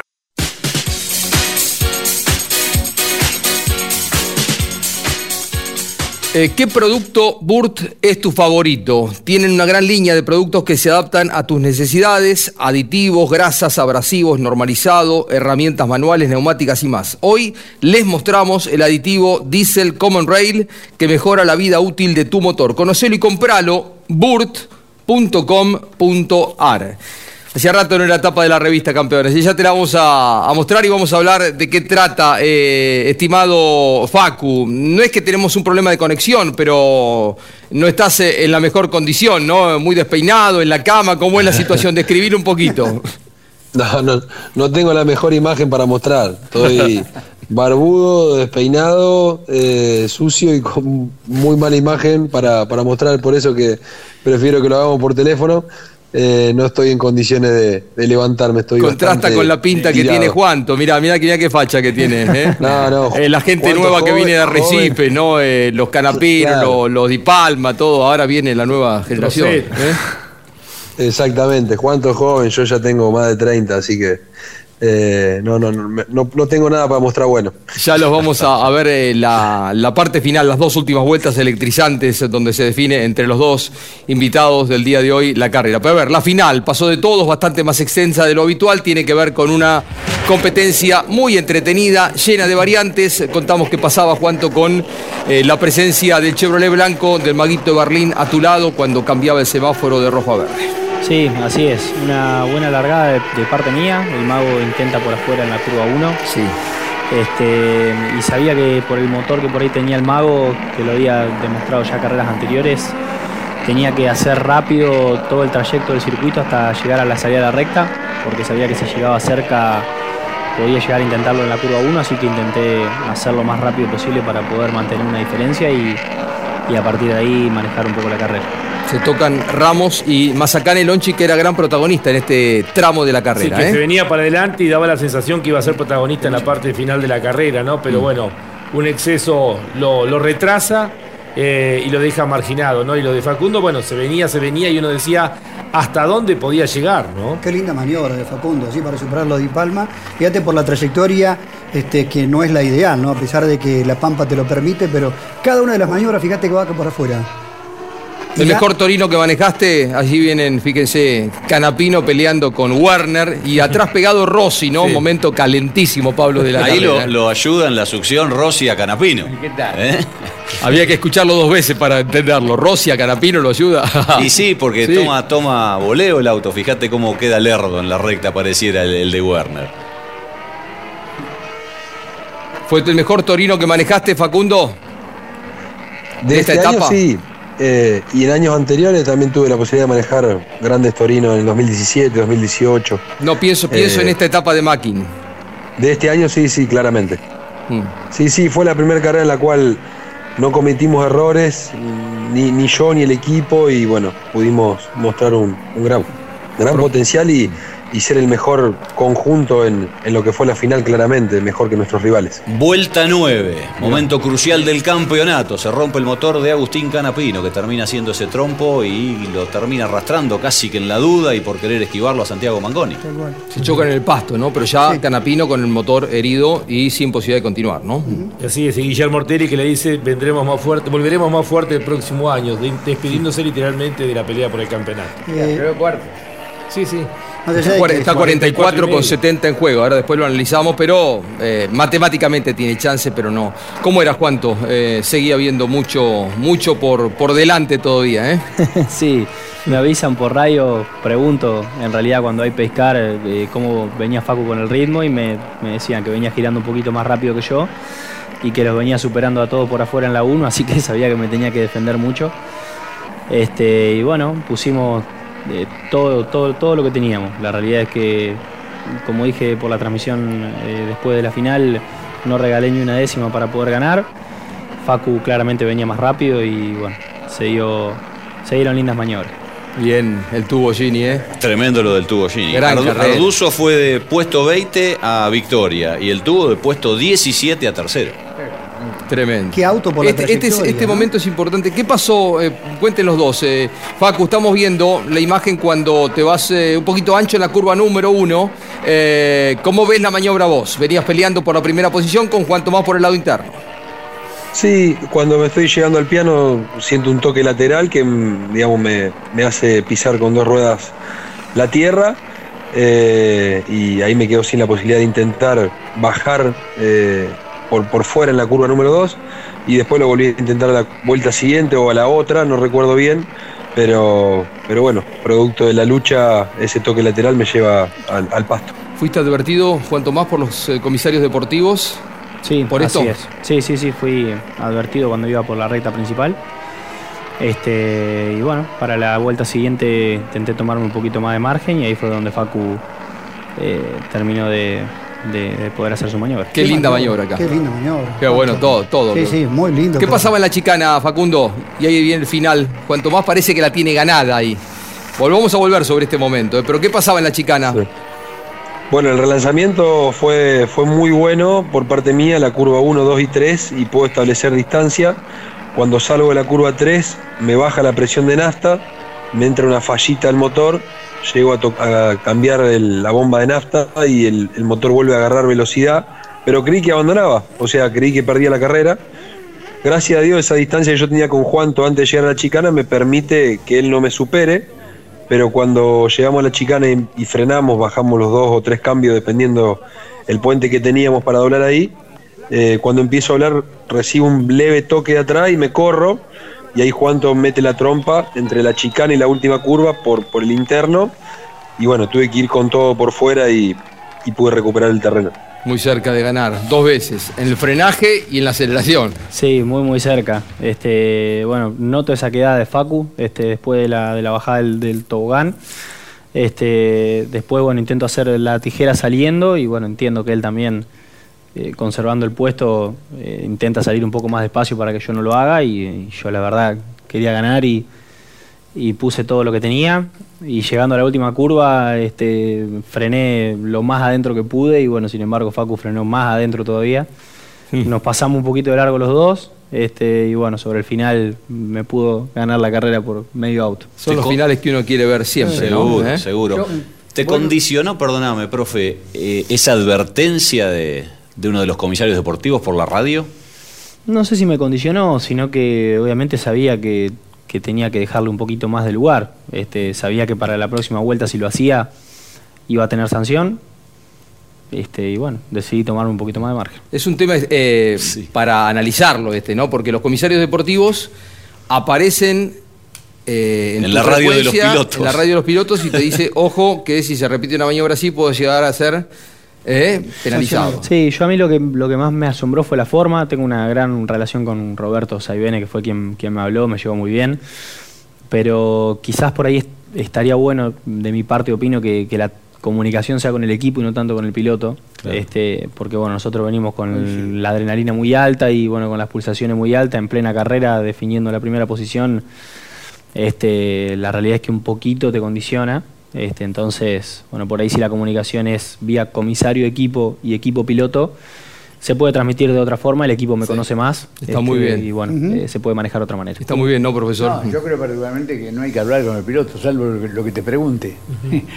[SPEAKER 4] Eh, ¿Qué producto Burt es tu favorito? Tienen una gran línea de productos que se adaptan a tus necesidades, aditivos, grasas, abrasivos, normalizado, herramientas manuales, neumáticas y más. Hoy les mostramos el aditivo Diesel Common Rail que mejora la vida útil de tu motor. Conocelo y compralo, burt.com.ar. Hacía rato no era la etapa de la revista Campeones. Y ya te la vamos a, a mostrar y vamos a hablar de qué trata, eh, estimado Facu. No es que tenemos un problema de conexión, pero no estás eh, en la mejor condición, ¿no? Muy despeinado, en la cama. ¿Cómo es la situación? Describir un poquito.
[SPEAKER 10] No, no, no tengo la mejor imagen para mostrar. Estoy barbudo, despeinado, eh, sucio y con muy mala imagen para, para mostrar. Por eso que prefiero que lo hagamos por teléfono. Eh, no estoy en condiciones de, de levantarme. Estoy
[SPEAKER 4] Contrasta con la pinta que tiene Juanto. Mira, mira, mira qué facha que tiene. ¿eh?
[SPEAKER 10] No, no.
[SPEAKER 4] Eh, la gente
[SPEAKER 10] Juanto
[SPEAKER 4] nueva que viene de
[SPEAKER 10] joven.
[SPEAKER 4] Arrecife, ¿no? Eh, los canapinos,
[SPEAKER 10] Claro.
[SPEAKER 4] los, los Di Palma, todo. Ahora viene la nueva generación. ¿eh?
[SPEAKER 10] Exactamente, Juanto es joven, yo ya tengo más de 30, así que eh, no, no, no, no, tengo nada para mostrar bueno.
[SPEAKER 4] Ya los vamos a, ver eh, la, la parte final, las dos últimas vueltas electrizantes, eh, donde se define entre los dos invitados del día de hoy la carrera. Pero a ver, la final pasó de todos, bastante más extensa de lo habitual, tiene que ver con una competencia muy entretenida, llena de variantes. Contamos que pasaba Juanto con eh, la presencia del Chevrolet blanco del Maguito de Berlín a tu lado cuando cambiaba el semáforo de rojo a verde.
[SPEAKER 5] Sí, así es. Una buena largada de, de parte mía. El mago intenta por afuera en la curva 1.
[SPEAKER 4] Sí.
[SPEAKER 5] Este, y sabía que por el motor que por ahí tenía el mago, que lo había demostrado ya carreras anteriores, tenía que hacer rápido todo el trayecto del circuito hasta llegar a la salida de la recta, porque sabía que si llegaba cerca podía llegar a intentarlo en la curva 1, así que intenté hacerlo lo más rápido posible para poder mantener una diferencia y, y a partir de ahí manejar un poco la carrera.
[SPEAKER 4] Se tocan Ramos y Mazacane Lonchi, que era gran protagonista en este tramo de la
[SPEAKER 8] Sí,
[SPEAKER 4] carrera.
[SPEAKER 8] que
[SPEAKER 4] ¿eh?
[SPEAKER 8] se venía para adelante y daba la sensación que iba a ser protagonista en la parte final de la carrera, ¿no? Pero
[SPEAKER 4] Mm.
[SPEAKER 8] bueno, un exceso lo, lo retrasa eh, y lo deja marginado, ¿no? Y lo de Facundo, bueno, se venía, se venía y uno decía hasta dónde podía llegar, ¿no?
[SPEAKER 7] Qué linda maniobra de Facundo, así para superarlo de Palma. Fíjate por la trayectoria este, que no es la ideal, ¿no? A pesar de que la Pampa te lo permite, pero cada una de las maniobras, fíjate que va por afuera.
[SPEAKER 4] El mejor Torino que manejaste, allí vienen, fíjense, Canapino peleando con Werner y atrás pegado Rossi, ¿no? Un momento calentísimo, Pablo de la
[SPEAKER 9] Ahí lo, lo ayuda en la succión Rossi a Canapino.
[SPEAKER 4] ¿Qué tal?
[SPEAKER 9] ¿Eh?
[SPEAKER 4] Había que escucharlo dos veces para entenderlo. Rossi a Canapino lo ayuda.
[SPEAKER 9] Y sí, porque
[SPEAKER 4] Sí.
[SPEAKER 9] toma, toma voleo el auto. Fíjate cómo queda lerdo en la recta, pareciera el, el de Werner.
[SPEAKER 4] ¿Fue el mejor Torino que manejaste, Facundo?
[SPEAKER 10] De,
[SPEAKER 4] ¿De esta
[SPEAKER 10] este año
[SPEAKER 4] etapa?
[SPEAKER 10] sí, eh, y en años anteriores también tuve la posibilidad de manejar grandes Torinos en el 2017, 2018.
[SPEAKER 4] No pienso, pienso
[SPEAKER 10] Eh,
[SPEAKER 4] en esta etapa de Mackin.
[SPEAKER 10] De este año sí, sí, claramente.
[SPEAKER 4] Mm.
[SPEAKER 10] Sí, sí, fue la primera carrera en la cual no cometimos errores, ni, ni yo ni el equipo, y bueno, pudimos mostrar un, un gran, gran potencial y, y ser el mejor conjunto en, en lo que fue la final, claramente, mejor que nuestros rivales.
[SPEAKER 9] Vuelta 9, momento crucial del campeonato. Se rompe el motor de Agustín Canapino, que termina haciendo ese trompo y lo termina arrastrando casi que en la duda y por querer esquivarlo a Santiago Mangoni.
[SPEAKER 4] Se choca en el pasto, ¿no? Pero ya Canapino con el motor herido y sin posibilidad de continuar, ¿no?
[SPEAKER 8] Así es, y Guillermo Ortelli que le dice, vendremos más fuerte, volveremos más fuerte el próximo año, de- despidiéndose literalmente de la pelea por el campeonato.
[SPEAKER 7] Eh,
[SPEAKER 8] Sí, sí.
[SPEAKER 4] Está 44
[SPEAKER 8] y
[SPEAKER 4] con
[SPEAKER 8] medio.
[SPEAKER 4] 70 en juego. Ahora después lo analizamos, pero eh, matemáticamente tiene chance, pero no. ¿Cómo era, Juanto? Eh, seguía habiendo mucho, mucho por, por delante todavía, ¿eh?
[SPEAKER 5] sí, me avisan por radio, pregunto en realidad cuando hay pescar eh, cómo venía Facu con el ritmo y me, me decían que venía girando un poquito más rápido que yo y que los venía superando a todos por afuera en la 1, así que sabía que me tenía que defender mucho. Este, y bueno, pusimos eh, todo, todo, todo lo que teníamos. La realidad es que, como dije por la transmisión eh, después de la final, no regalé ni una décima para poder ganar. Facu claramente venía más rápido y bueno, se, dio, se dieron lindas maniobras.
[SPEAKER 4] Bien, el tubo Gini, ¿eh?
[SPEAKER 9] Tremendo lo del tubo Gini. Arduzo fue de puesto 20 a victoria y el tubo de puesto 17 a tercero.
[SPEAKER 4] Tremendo.
[SPEAKER 7] Qué auto por la
[SPEAKER 4] Este, este, es- este
[SPEAKER 7] ¿no?
[SPEAKER 4] momento es importante. ¿Qué pasó? Eh, cuenten los dos. Eh, Facu, estamos viendo la imagen cuando te vas eh, un poquito ancho en la curva número uno. Eh, ¿Cómo ves la maniobra vos? Venías peleando por la primera posición con Juan Tomás por el lado interno.
[SPEAKER 10] Sí, cuando me estoy llegando al piano siento un toque lateral que mm, digamos me, me hace pisar con dos ruedas la tierra eh, y ahí me quedo sin la posibilidad de intentar bajar eh, por, por fuera en la curva número 2 y después lo volví a intentar a la vuelta siguiente o a la otra, no recuerdo bien, pero, pero bueno, producto de la lucha ese toque lateral me lleva al, al pasto.
[SPEAKER 4] ¿Fuiste advertido, Juan Tomás, por los eh, comisarios deportivos?
[SPEAKER 5] Sí,
[SPEAKER 4] por
[SPEAKER 5] así
[SPEAKER 4] esto.
[SPEAKER 5] es. Sí, sí, sí, fui advertido cuando iba por la recta principal. Este, y bueno, para la vuelta siguiente intenté tomarme un poquito más de margen y ahí fue donde Facu eh, terminó de, de- de poder hacer su maniobra.
[SPEAKER 4] Qué linda maniobra acá.
[SPEAKER 7] Qué linda maniobra.
[SPEAKER 4] Qué bueno, todo, todo.
[SPEAKER 7] Sí, sí, muy lindo.
[SPEAKER 4] ¿Qué
[SPEAKER 7] pero-
[SPEAKER 4] pasaba en la chicana, Facundo? Y ahí viene el final. Juan Tomás parece que la tiene ganada ahí. Volvamos a volver sobre este momento. ¿eh? Pero ¿qué pasaba en la chicana?
[SPEAKER 10] Bueno, el relanzamiento fue, fue muy bueno por parte mía, la curva 1, 2 y 3, y puedo establecer distancia. Cuando salgo de la curva 3, me baja la presión de nafta, me entra una fallita al motor, llego a, cambiar la bomba de nafta y el, motor vuelve a agarrar velocidad, pero creí que abandonaba, o sea, creí que perdía la carrera. Gracias a Dios, esa distancia que yo tenía con Juanto antes de llegar a la chicana me permite que él no me supere pero cuando llegamos a la chicana y, y frenamos, bajamos los dos o tres cambios dependiendo el puente que teníamos para doblar ahí, eh, cuando empiezo a hablar recibo un leve toque de atrás y me corro y ahí Juanto mete la trompa entre la chicana y la última curva por, por el interno y bueno, tuve que ir con todo por fuera y, y pude recuperar el terreno.
[SPEAKER 4] Muy cerca de ganar, dos veces, en el frenaje y en la aceleración.
[SPEAKER 5] Sí, muy muy cerca. Este, bueno, noto esa quedada de Facu, este, después de la, de la bajada del, del tobogán. Este, después, bueno, intento hacer la tijera saliendo y bueno, entiendo que él también, eh, conservando el puesto, eh, intenta salir un poco más despacio para que yo no lo haga y, y yo la verdad quería ganar y, y puse todo lo que tenía y llegando a la última curva este, frené lo más adentro que pude y bueno, sin embargo Facu frenó más adentro todavía. Nos pasamos un poquito de largo los dos este, y bueno, sobre el final me pudo ganar la carrera por medio auto.
[SPEAKER 4] Son los finales que uno quiere ver siempre, ¿no?
[SPEAKER 9] Seguro,
[SPEAKER 4] ¿Eh?
[SPEAKER 9] seguro. ¿Te condicionó, perdóname, profe, eh, esa advertencia de, de uno de los comisarios deportivos por la radio?
[SPEAKER 5] No sé si me condicionó, sino que obviamente sabía que, que tenía que dejarle un poquito más de lugar. Este, sabía que para la próxima vuelta, si lo hacía, iba a tener sanción. Este, y bueno, decidí tomarme un poquito más de margen.
[SPEAKER 4] Es un tema eh, para analizarlo este, ¿no? Porque los comisarios deportivos aparecen eh, en,
[SPEAKER 9] la radio de los pilotos.
[SPEAKER 4] En la radio de los pilotos y te dice, ojo, que si se repite una maniobra así puedo llegar a ser eh, penalizado.
[SPEAKER 5] Sí, yo a mí lo que, lo que más me asombró fue la forma. Tengo una gran relación con Roberto Saibene, que fue quien, quien me habló, me llevó muy bien. Pero quizás por ahí est- estaría bueno, de mi parte opino, que, que la comunicación sea con el equipo y no tanto con el piloto. Este, porque bueno, nosotros venimos con la adrenalina muy alta y bueno, con las pulsaciones muy altas, en plena carrera, definiendo la primera posición. Este, la realidad es que un poquito te condiciona. Este, entonces, bueno, por ahí si la comunicación es vía comisario equipo y equipo piloto, se puede transmitir de otra forma, el equipo me conoce más.
[SPEAKER 4] Está muy bien.
[SPEAKER 5] Y bueno,
[SPEAKER 7] Ujú.
[SPEAKER 5] eh, se puede manejar de otra manera.
[SPEAKER 4] Está muy bien, ¿no, profesor?
[SPEAKER 6] No, yo creo particularmente que no hay que hablar con el piloto, salvo lo que, lo que te pregunte.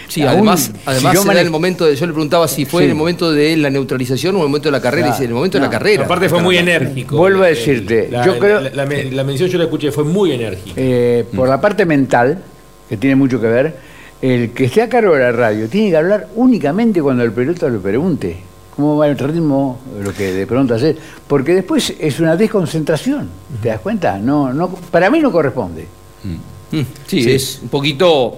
[SPEAKER 4] Sí,
[SPEAKER 6] Aún,
[SPEAKER 4] además,
[SPEAKER 6] si
[SPEAKER 4] además
[SPEAKER 6] yo mane-
[SPEAKER 4] el momento de, yo le preguntaba si fue
[SPEAKER 6] Sí.
[SPEAKER 4] en el momento de la neutralización o en el momento de la carrera, y dice, en el momento de la
[SPEAKER 6] No.
[SPEAKER 4] carrera.
[SPEAKER 8] Aparte fue muy enérgico.
[SPEAKER 6] Vuelvo a decirte,
[SPEAKER 8] la,
[SPEAKER 6] yo creo-
[SPEAKER 8] La, la- la mención yo la escuché, fue muy enérgica.
[SPEAKER 6] Eh, por la parte mental, que tiene mucho que ver, el que esté a cargo de la radio tiene que hablar únicamente cuando el piloto le pregunte. Cómo va el ritmo, lo que de pronto hace, porque después es una desconcentración, ¿te das cuenta? No, no, para mí no corresponde.
[SPEAKER 4] Mm, Sí, es un poquito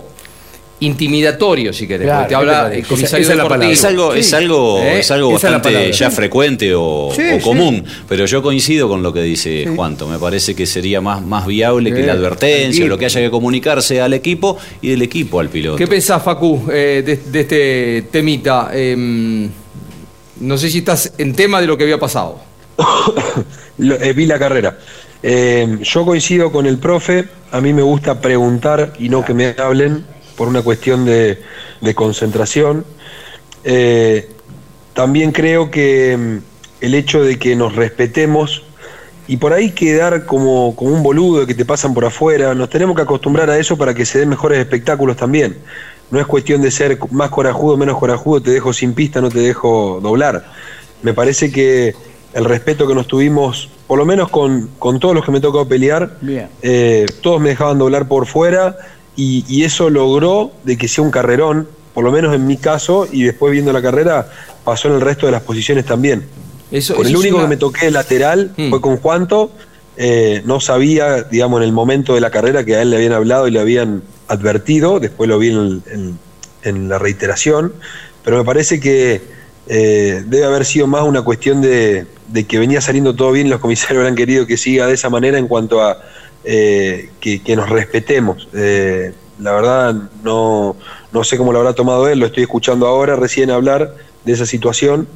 [SPEAKER 4] intimidatorio, si querés.
[SPEAKER 6] Claro,
[SPEAKER 4] porque te
[SPEAKER 6] ¿qué te
[SPEAKER 4] habla el comisario
[SPEAKER 9] Esa es la
[SPEAKER 4] deportivo.
[SPEAKER 9] palabra. Es algo, es algo,
[SPEAKER 4] ¿Eh?
[SPEAKER 9] es algo
[SPEAKER 4] Esa es
[SPEAKER 9] bastante ya frecuente o,
[SPEAKER 4] Sí,
[SPEAKER 9] o
[SPEAKER 4] sí.
[SPEAKER 9] común, pero yo coincido con lo que dice Juanto. Me parece que sería más, más viable que la advertencia,
[SPEAKER 4] al
[SPEAKER 9] lo que haya que comunicarse al equipo y del equipo al piloto.
[SPEAKER 4] ¿Qué pensás, Facu, eh, de, de este temita? Em, no sé si estás en tema de lo que había pasado.
[SPEAKER 10] Lo- eh, vi la carrera. Eh, yo coincido con el profe, a mí me gusta preguntar y no que me hablen por una cuestión de, de concentración. Eh, también creo que mm, el hecho de que nos respetemos y por ahí quedar como, como un boludo que te pasan por afuera, nos tenemos que acostumbrar a eso para que se den mejores espectáculos también. No es cuestión de ser más corajudo, menos corajudo, te dejo sin pista, no te dejo doblar. Me parece que el respeto que nos tuvimos, por lo menos con, con todos los que me tocó pelear, eh, todos me dejaban doblar por fuera y, y eso logró de que sea un carrerón, por lo menos en mi caso, y después viendo la carrera pasó en el resto de las posiciones también.
[SPEAKER 4] Eso,
[SPEAKER 10] con
[SPEAKER 4] eso
[SPEAKER 10] el único
[SPEAKER 4] una-
[SPEAKER 10] que me toqué lateral
[SPEAKER 4] Mm.
[SPEAKER 10] fue con Juanto, eh, no sabía, digamos, en el momento de la carrera que a él le habían hablado y le habían advertido, después lo vi en, el- en- en la reiteración, pero me parece que eh, debe haber sido más una cuestión de, de que venía saliendo todo bien y los comisarios habrán querido que siga de esa manera en cuanto a eh, que, que nos respetemos. Eh, la verdad no, no sé cómo lo habrá tomado él, lo estoy escuchando ahora recién hablar de esa situación,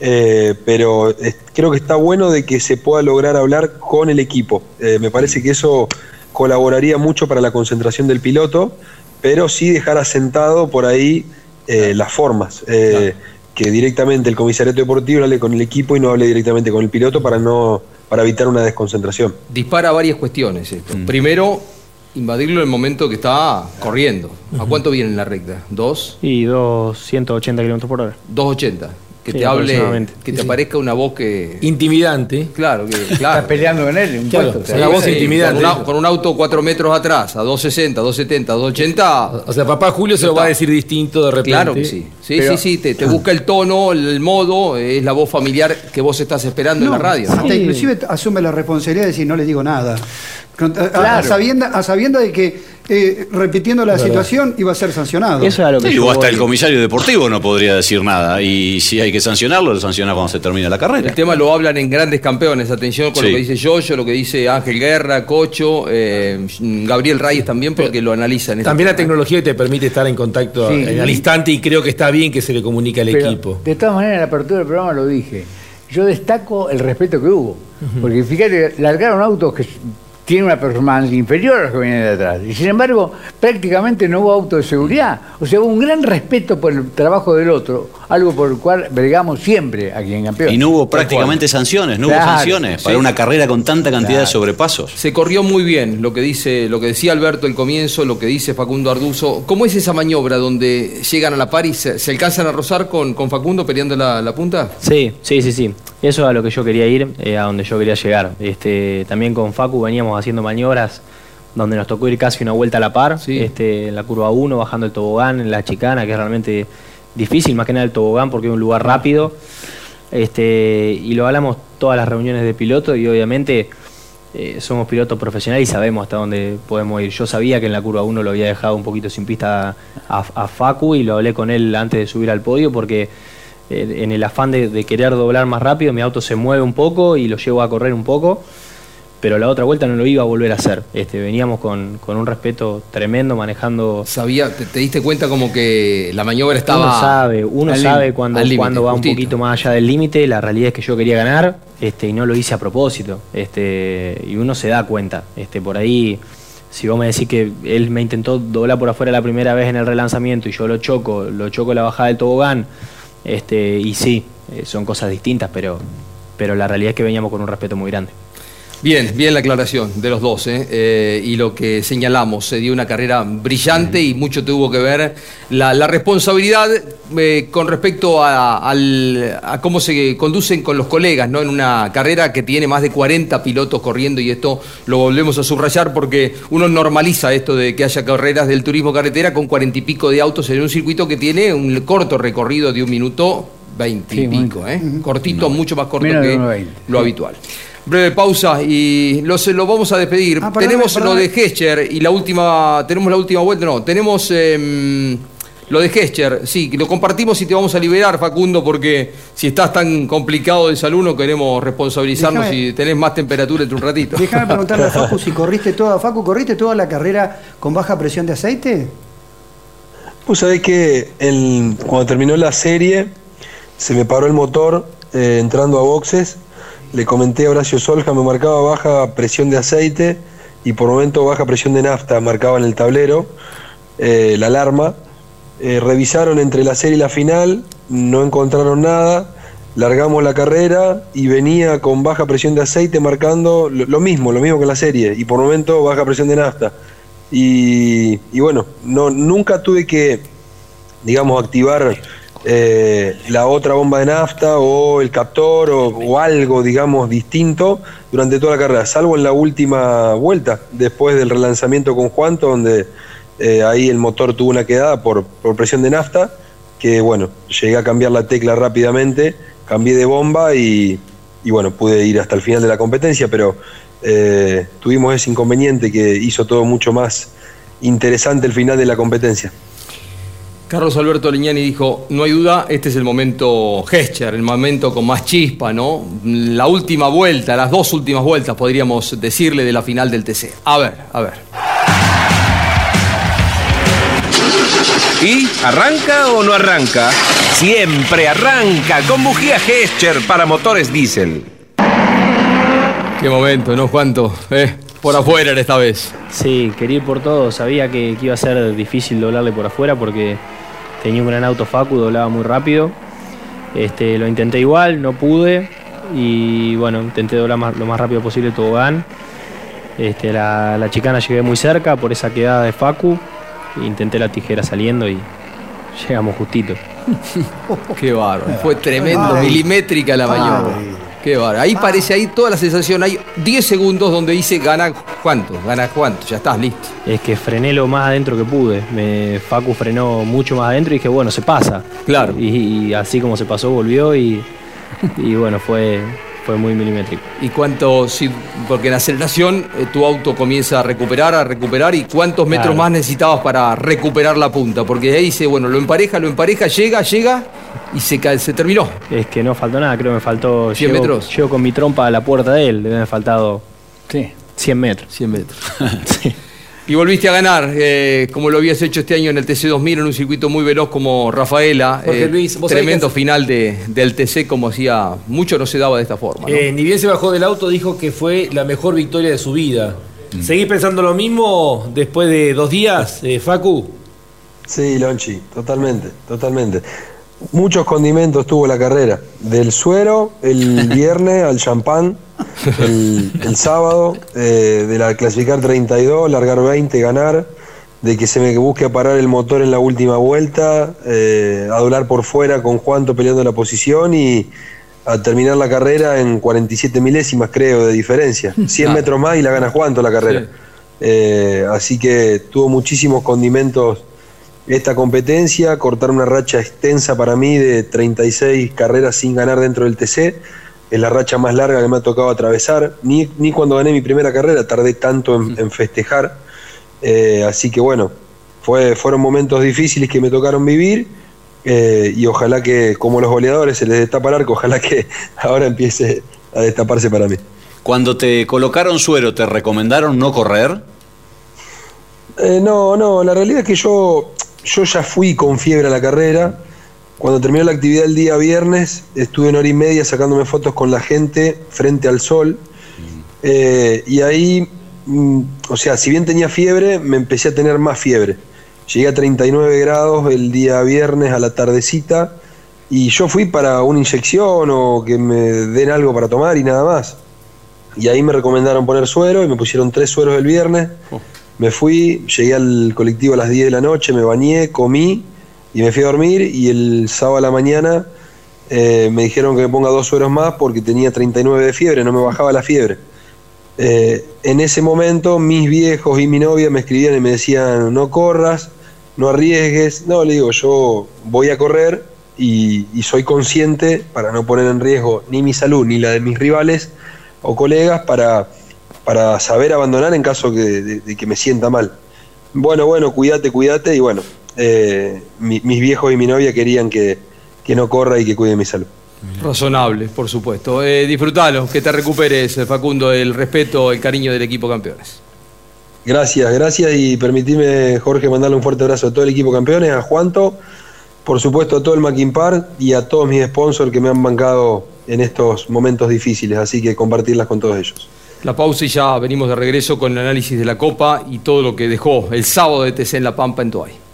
[SPEAKER 10] eh, pero creo que está bueno de que se pueda lograr hablar con el equipo. Me parece que eso colaboraría mucho para la concentración del piloto, pero sí dejar asentado por ahí las formas. Que directamente el comisariato deportivo hable con el equipo y no hable directamente con el piloto para no para evitar una desconcentración.
[SPEAKER 4] dispara varias cuestiones esto. Primero, invadirlo en el momento que está corriendo. ¿A cuánto viene en la recta? ¿Dos?
[SPEAKER 5] Y 280 kilómetros por hora.
[SPEAKER 4] 280. Que
[SPEAKER 5] Sí,
[SPEAKER 4] te hable, que te
[SPEAKER 5] Sí.
[SPEAKER 4] aparezca una voz que.
[SPEAKER 8] Intimidante.
[SPEAKER 4] Claro, que, claro.
[SPEAKER 6] Estás peleando con él, un
[SPEAKER 8] Claro,
[SPEAKER 6] puesto.
[SPEAKER 8] una voz intimidante.
[SPEAKER 4] Con, un au- con un auto cuatro metros atrás, a 260, 270, 280.
[SPEAKER 8] O sea, papá Julio se lo va a decir distinto de repente.
[SPEAKER 4] Claro que sí. Sí,
[SPEAKER 6] Pero-
[SPEAKER 4] sí, sí. Te, te busca el tono, el modo, es la voz familiar que vos estás esperando en la radio.
[SPEAKER 7] Hasta inclusive asume la responsabilidad de decir no le digo nada. A, a- a
[SPEAKER 4] Claro.
[SPEAKER 7] sabienda, a sabienda de que eh, repitiendo la
[SPEAKER 9] Es verdad.
[SPEAKER 7] situación iba a ser sancionado.
[SPEAKER 9] Sí, o hasta el comisario deportivo no podría decir nada. Y si hay que sancionarlo, lo sanciona cuando se termina la carrera.
[SPEAKER 4] El tema lo hablan en grandes campeones. Atención con
[SPEAKER 9] Sí.
[SPEAKER 4] lo que dice Yoyo, lo que dice Ángel Guerra, Cocho, eh, Gabriel Reyes también, porque lo analizan.
[SPEAKER 8] También la tecnología te permite estar en contacto
[SPEAKER 6] Sí.
[SPEAKER 8] en al instante y creo que está bien que se le comunique al
[SPEAKER 6] Pero,
[SPEAKER 8] equipo.
[SPEAKER 6] De todas maneras, en la apertura del programa lo dije. Yo destaco el respeto que hubo. Porque fíjate, largaron autos que tienen una performance inferior a los que vienen de atrás. Y sin embargo, prácticamente no hubo auto de seguridad. O sea, hubo un gran respeto por el trabajo del otro, algo por el cual bregamos siempre aquí en Campeón.
[SPEAKER 9] Y no hubo prácticamente sanciones, no hubo sanciones para
[SPEAKER 6] sí.
[SPEAKER 9] una carrera con tanta cantidad de sobrepasos.
[SPEAKER 4] Se corrió muy bien lo que dice, lo que decía Alberto al comienzo, lo que dice Facundo Arduzo. ¿Cómo es esa maniobra donde llegan a la par y se, se alcanzan a rozar con, con Facundo peleando la, la punta?
[SPEAKER 5] Sí, sí, sí, sí. Eso es a lo que yo quería ir, eh, a donde yo quería llegar. Este, también con Facu veníamos haciendo maniobras donde nos tocó ir casi una vuelta a la par, este, en la curva 1, bajando el tobogán, en la chicana, que es realmente difícil, más que nada el tobogán porque es un lugar rápido. Este, y lo hablamos todas las reuniones de piloto y obviamente eh, somos pilotos profesionales y sabemos hasta dónde podemos ir. Yo sabía que en la curva 1 lo había dejado un poquito sin pista a, a Facu y lo hablé con él antes de subir al podio porque eh, en el afán de, de querer doblar más rápido mi auto se mueve un poco y lo llevo a correr un poco. Pero la otra vuelta no lo iba a volver a hacer. Este, veníamos con, con un respeto tremendo manejando.
[SPEAKER 4] Sabía, te, te diste cuenta como que la maniobra estaba.
[SPEAKER 5] Uno sabe, uno sabe cuando, cuando va
[SPEAKER 4] justito.
[SPEAKER 5] un poquito más allá del límite. La realidad es que yo quería ganar este, y no lo hice a propósito. Este, y uno se da cuenta. Este, por ahí, si vos me decís que él me intentó doblar por afuera la primera vez en el relanzamiento y yo lo choco, lo choco la bajada del tobogán, este, y sí, eh, son cosas distintas, pero, pero la realidad es que veníamos con un respeto muy grande.
[SPEAKER 4] Bien, bien la aclaración de los dos. ¿eh? Eh, y lo que señalamos, se dio una carrera brillante y mucho tuvo que ver la, la responsabilidad eh, con respecto a, al- a cómo se conducen con los colegas, ¿no? En una carrera que tiene más de 40 pilotos corriendo y esto lo volvemos a subrayar porque uno normaliza esto de que haya carreras del turismo carretera con 40 y pico de autos en un circuito que tiene un corto recorrido de un minuto 20 y
[SPEAKER 6] Sí,
[SPEAKER 4] pico, ¿eh? Cortito, mucho más corto que
[SPEAKER 6] 1.20.
[SPEAKER 4] lo habitual. Breve pausa y lo, se- lo vamos a despedir.
[SPEAKER 7] Ah, perdón,
[SPEAKER 4] tenemos
[SPEAKER 7] perdón.
[SPEAKER 4] lo de Gescher y la última, tenemos la última vuelta, no, tenemos em, lo de Gescher, sí, lo compartimos y te vamos a liberar, Facundo, porque si estás tan complicado de salud no queremos responsabilizarnos y tenés más temperatura entre un ratito.
[SPEAKER 7] Déjame preguntarle a Facu si corriste toda, Facu, ¿corriste toda la carrera con baja presión de aceite?
[SPEAKER 10] Vos sabés que el- cuando terminó la serie se me paró el motor eh, entrando a boxes. Le comenté a Horacio Solja, me marcaba baja presión de aceite y por momento baja presión de nafta, marcaba en el tablero eh, la alarma. Eh, revisaron entre la serie y la final, no encontraron nada. Largamos la carrera y venía con baja presión de aceite marcando lo, mismo, lo mismo que la serie y por momento baja presión de nafta. Y, y bueno, no, nunca tuve que, digamos, activar eh, la otra bomba de nafta o el captor o, algo, digamos, distinto durante toda la carrera, salvo en la última vuelta, después del relanzamiento con Juanto, donde eh, ahí el motor tuvo una quedada por, presión de nafta, que bueno, llegué a cambiar la tecla rápidamente, cambié de bomba y, y bueno, pude ir hasta el final de la competencia, pero eh, tuvimos ese inconveniente que hizo todo mucho más interesante el final de la competencia.
[SPEAKER 4] Carlos Alberto Leñani dijo, no hay duda, este es el momento gesture, el momento con más chispa, ¿no? La última vuelta, las dos últimas vueltas, podríamos decirle, de la final del TC. A ver, a ver.
[SPEAKER 1] ¿Y arranca o no arranca? Siempre arranca con bujía Gescher para motores diésel.
[SPEAKER 4] Qué momento, ¿no, Juanto? Eh, por afuera era esta vez.
[SPEAKER 5] Sí, quería ir por todo. Sabía que, que iba a ser difícil doblarle por afuera porque tenía un gran auto Facu, doblaba muy rápido. Este, lo intenté igual, no pude. Y bueno, intenté doblar más- lo más rápido posible el tobogán. Este, la, la chicana llegué muy cerca por esa quedada de Facu. Intenté la tijera saliendo y llegamos justito.
[SPEAKER 4] Qué bárbaro. Fue tremendo,
[SPEAKER 5] Ay.
[SPEAKER 4] milimétrica la maniobra. Qué. Ahí parece ahí toda la sensación. Hay 10 segundos donde dice gana cuánto, gana cuánto, ya estás listo.
[SPEAKER 5] Es que frené lo más adentro que pude. Me, Facu frenó mucho más adentro y dije, bueno, se pasa.
[SPEAKER 4] Claro.
[SPEAKER 5] Y, y así como se pasó, volvió y, y bueno, fue, fue muy milimétrico.
[SPEAKER 4] ¿Y cuánto, sí, porque en aceleración eh, tu auto comienza a recuperar, a recuperar, y cuántos metros
[SPEAKER 5] Claro.
[SPEAKER 4] más necesitabas para recuperar la punta? Porque ahí dice, bueno, lo empareja, lo empareja, llega, llega y se, se terminó.
[SPEAKER 5] Es que no faltó nada, creo que me faltó.
[SPEAKER 4] 100
[SPEAKER 5] llego-
[SPEAKER 4] metros.
[SPEAKER 5] Llego con mi trompa a la puerta de él, debe haber faltado
[SPEAKER 6] Sí.
[SPEAKER 5] 100 metros.
[SPEAKER 4] 100 metros. Y volviste a ganar, eh, como lo habías hecho este año en el TC2000, en un circuito muy veloz como Rafaela. Eh,
[SPEAKER 8] Luis, vos
[SPEAKER 4] tremendo final de- del TC, como hacía mucho no se daba de esta forma. ¿no?
[SPEAKER 8] Eh, ni bien se bajó del auto, dijo que fue la mejor victoria de su vida. ¿Seguís pensando lo mismo después de dos días, eh, Facu?
[SPEAKER 10] Sí, Lonchi, totalmente, totalmente. Muchos condimentos tuvo la carrera. Del suero, el viernes al champán, el, el sábado, eh, de la clasificar 32, largar 20, ganar, de que se me busque parar el motor en la última vuelta, eh, a doblar por fuera con Juanto peleando la posición y a terminar la carrera en 47 milésimas, creo, de diferencia. 100 metros más y la gana Juanto la carrera. Eh, así que tuvo muchísimos condimentos esta competencia, cortar una racha extensa para mí de 36 carreras sin ganar dentro del TC. Es la racha más larga que me ha tocado atravesar. Ni, ni cuando gané mi primera carrera tardé tanto en, en festejar. Eh, así que bueno, fue, fueron momentos difíciles que me tocaron vivir. eh, y ojalá que, como los goleadores, se les destapa el arco, ojalá que ahora empiece a destaparse para mí.
[SPEAKER 9] Cuando te colocaron suero, ¿te recomendaron no correr?
[SPEAKER 10] Eh, no, no, la realidad es que yo, yo ya fui con fiebre a la carrera. Cuando terminó la actividad el día viernes, estuve una hora y media sacándome fotos con la gente frente al sol. Eh, y ahí, mm, o sea, si bien tenía fiebre, me empecé a tener más fiebre. Llegué a 39 grados el día viernes a la tardecita y yo fui para una inyección o que me den algo para tomar y nada más. Y ahí me recomendaron poner suero y me pusieron tres sueros el viernes. Me fui, llegué al colectivo a las 10 de la noche, me bañé, comí y me fui a dormir. Y el sábado a la mañana eh, me dijeron que me ponga dos sueros más porque tenía 39 de fiebre, no me bajaba la fiebre. Eh, en ese momento mis viejos y mi novia me escribían y me decían, no corras, no arriesgues. No, le digo, yo voy a correr y, y soy consciente para no poner en riesgo ni mi salud ni la de mis rivales o colegas para, para saber abandonar en caso que- de, de que me sienta mal. Bueno, bueno, cuídate, cuídate y bueno, eh, mi- mis viejos y mi novia querían que, que no corra y que cuide mi salud.
[SPEAKER 4] Razonable, por supuesto. Eh, disfrutalo, que te recuperes, eh, Facundo, el respeto, el cariño del equipo campeones.
[SPEAKER 10] Gracias, gracias y permitime, Jorge, mandarle un fuerte abrazo a todo el equipo campeones, a Juanto, por supuesto a todo el Mackin Park y a todos mis sponsors que me han bancado en estos momentos difíciles, así que compartirlas con todos ellos.
[SPEAKER 4] La pausa y ya venimos de regreso con el análisis de la Copa y todo lo que dejó el sábado de TC en La Pampa en Toay.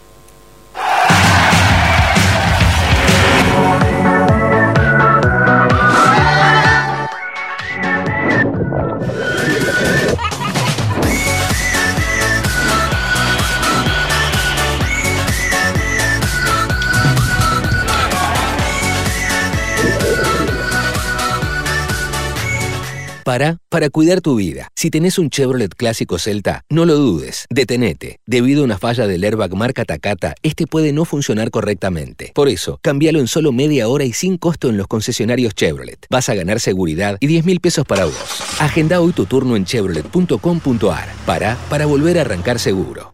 [SPEAKER 3] Para, para cuidar tu vida. Si tenés un Chevrolet clásico Celta, no lo dudes, detenete. Debido a una falla del airbag marca Takata, este puede no funcionar correctamente. Por eso, cambialo en solo media hora y sin costo en los concesionarios Chevrolet. Vas a ganar seguridad y 10 mil pesos para vos. Agenda hoy tu turno en chevrolet.com.ar. Para, para volver a arrancar seguro.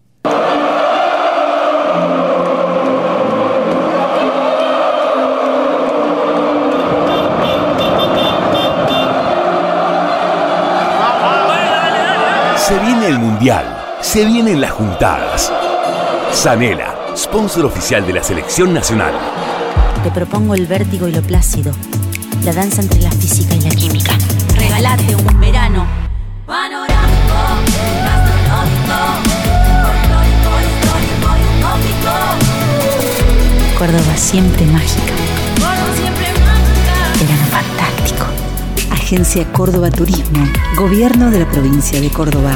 [SPEAKER 1] Se viene el Mundial, se vienen las juntadas. Sanela, sponsor oficial de la selección nacional.
[SPEAKER 12] Te propongo el vértigo y lo plácido, la danza entre la física y la química. Regalate un verano panorámico, Córdoba siempre mágica. Verano fantástico. Agencia Córdoba Turismo, Gobierno de la provincia de Córdoba.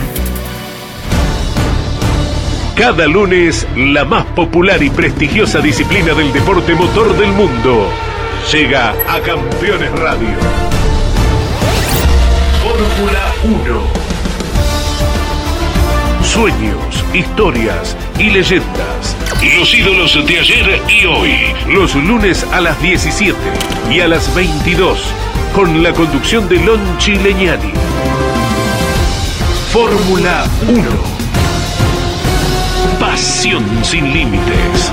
[SPEAKER 1] Cada lunes, la más popular y prestigiosa disciplina del deporte motor del mundo llega a Campeones Radio. Fórmula 1. Sueños, historias y leyendas. Los ídolos de ayer y hoy. Los lunes a las 17 y a las 22. Con la conducción de Lonchi Leñani. Fórmula 1. Pasión sin límites.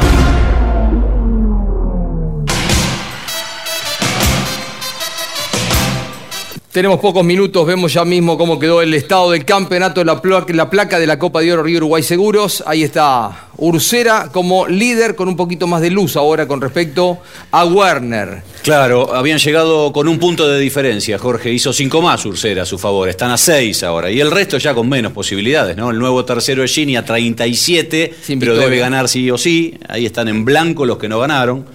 [SPEAKER 4] Tenemos pocos minutos, vemos ya mismo cómo quedó el estado del campeonato, la, la placa de la Copa de Oro Río Uruguay Seguros. Ahí está Ursera como líder con un poquito más de luz ahora con respecto a Werner.
[SPEAKER 9] Claro, habían llegado con un punto de diferencia. Jorge hizo cinco más Ursera a su favor. Están a seis ahora. Y el resto ya con menos posibilidades, ¿no? El nuevo tercero es Gini a 37, pero
[SPEAKER 4] victoria.
[SPEAKER 9] debe ganar sí o sí. Ahí están en blanco los que no ganaron.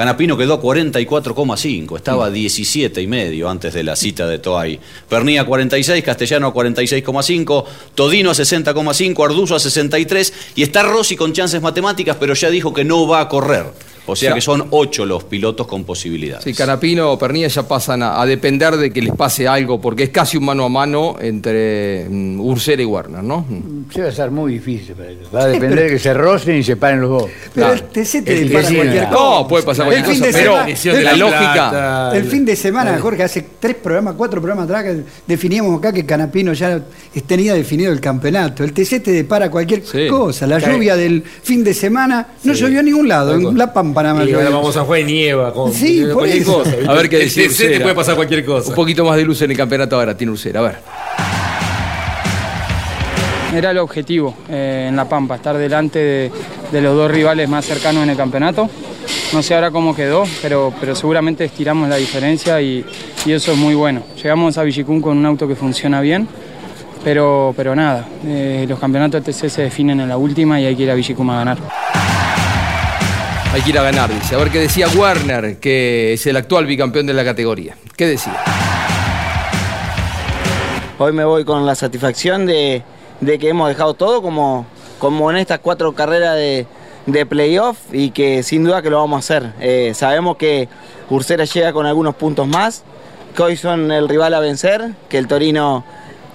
[SPEAKER 9] Canapino quedó a 44,5, estaba a 17 y medio antes de la cita de Toay. Pernía a 46, Castellano a 46,5, Todino a 60,5, Arduzo a 63 y está Rossi con chances matemáticas, pero ya dijo que no va a correr. O sea
[SPEAKER 4] Ya.
[SPEAKER 9] que son ocho los pilotos con posibilidades.
[SPEAKER 4] Sí, Canapino o Pernilla ya pasan a, a depender de que les pase algo, porque es casi un mano a mano entre Ursera y Werner, ¿no?
[SPEAKER 6] Sí, va a ser muy difícil para ellos. Va a depender de que se rocen y se paren los dos.
[SPEAKER 7] Pero el TC te dispara cualquier
[SPEAKER 6] No,
[SPEAKER 7] cosa.
[SPEAKER 4] puede pasar cualquier cosa, pero la
[SPEAKER 7] el-
[SPEAKER 4] lógica-
[SPEAKER 7] El fin de semana, Jorge, hace tres programas, cuatro programas atrás que definíamos acá que Canapino ya tenía definido el campeonato. El TC te depara cualquier cosa. La
[SPEAKER 8] Sí.
[SPEAKER 7] lluvia del fin de semana no
[SPEAKER 8] Sí.
[SPEAKER 7] llovió en ningún lado. En La Pampa nada más
[SPEAKER 8] Y ahora vamos a jugar y nieva. Con,
[SPEAKER 7] Sí, por
[SPEAKER 8] cualquier
[SPEAKER 7] eso.
[SPEAKER 8] cosa.
[SPEAKER 4] A ver qué decir
[SPEAKER 8] te puede pasar cualquier cosa.
[SPEAKER 4] Un poquito más de luz en el campeonato ahora tiene Ursera, a ver.
[SPEAKER 17] Era el objetivo eh, en La Pampa, estar delante de, de los dos rivales más cercanos en el campeonato. No sé ahora cómo quedó, pero, pero seguramente estiramos la diferencia y, y eso es muy bueno. Llegamos a Villicún con un auto que funciona bien, pero, pero nada, eh, los campeonatos TC se definen en la última y hay que ir a Villicún a ganar.
[SPEAKER 4] Hay que ir a ganar, dice. A ver qué decía Werner, que es el actual bicampeón de la categoría. ¿Qué decía?
[SPEAKER 18] Hoy me voy con la satisfacción de, que hemos dejado todo como, en estas cuatro carreras de, playoff y que sin duda que lo vamos a hacer. Eh, sabemos que Ursera llega con algunos puntos más, que hoy son el rival a vencer, que el Torino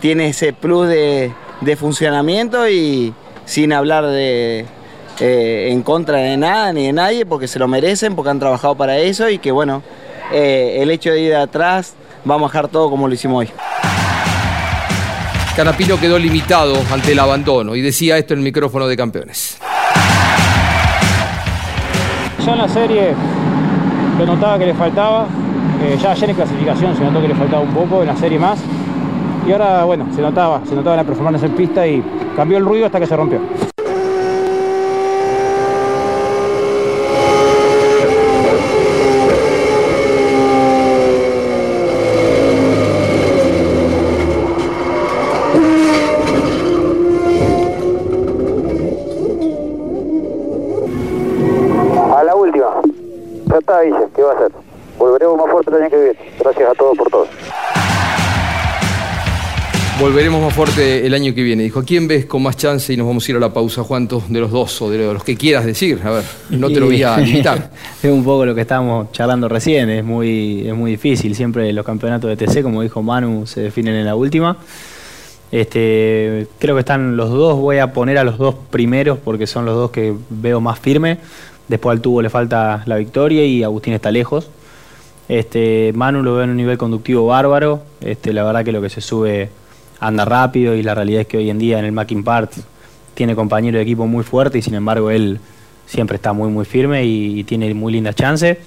[SPEAKER 18] tiene ese plus de funcionamiento y sin hablar de eh, en contra de nada ni de nadie, porque se lo merecen, porque han trabajado para eso y que bueno, eh, el hecho de ir de atrás, vamos a dejar todo como lo hicimos hoy.
[SPEAKER 4] Canapino quedó limitado ante el abandono y decía esto en el micrófono de campeones.
[SPEAKER 19] Ya en la serie lo notaba que le faltaba, eh, ya ayer en clasificación se notó que le faltaba un poco, en la serie más. Y ahora, bueno, se notaba, se notaba la performance en pista y, cambió el ruido hasta que se rompió.
[SPEAKER 20] ¿Qué va a hacer? Volveremos más fuerte el año que viene. Gracias a todos por todo.
[SPEAKER 4] Volveremos más fuerte el año que viene. Dijo, ¿a quién ves con más chance? Y nos vamos a ir a la pausa, Juanto, de los dos o de los que quieras decir. A ver, no te lo voy a limitar.
[SPEAKER 5] es un poco lo que estábamos charlando recién, es muy, es muy difícil. Siempre los campeonatos de TC, como dijo Manu, se definen en la última. Este, creo que están los dos, voy a poner a los dos primeros porque son los dos que veo más firme. Después al tubo le falta la victoria y Agustín está lejos. Este, Manu lo veo en un nivel conductivo bárbaro. Este, la verdad que lo que se sube anda rápido y la realidad es que hoy en día en el Macking Part tiene compañero de equipo muy fuerte y sin embargo él siempre está muy muy firme y, y tiene muy lindas chances.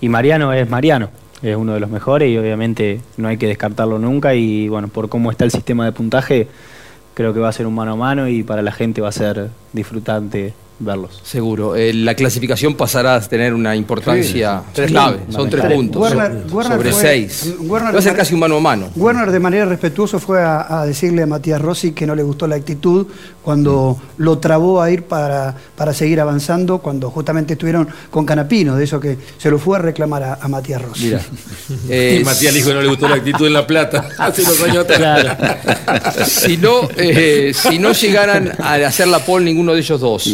[SPEAKER 5] Y Mariano es Mariano, es uno de los mejores y obviamente no hay que descartarlo nunca y bueno, por cómo está el sistema de puntaje, creo que va a ser un mano a mano y para la gente va a ser disfrutante verlos.
[SPEAKER 4] Seguro. Eh, la clasificación pasará a tener una importancia
[SPEAKER 7] Sí,
[SPEAKER 4] clave.
[SPEAKER 7] sí.
[SPEAKER 4] Son tres puntos
[SPEAKER 7] Werner- Werner
[SPEAKER 4] sobre
[SPEAKER 7] fue-
[SPEAKER 4] seis.
[SPEAKER 7] Werner
[SPEAKER 4] Va a ser casi un mano a mano.
[SPEAKER 7] Werner de manera respetuosa fue a, a decirle a Matías Rossi que no le gustó la actitud cuando lo trabó a ir para, para seguir avanzando, cuando justamente estuvieron con Canapino, de eso que se lo fue a reclamar a, a Matías Rossi.
[SPEAKER 4] Mira.
[SPEAKER 8] y Matías dijo que no le gustó la actitud en La Plata hace unos años atrás.
[SPEAKER 4] si no, eh, si no llegaran a hacer la pole ninguno de ellos dos,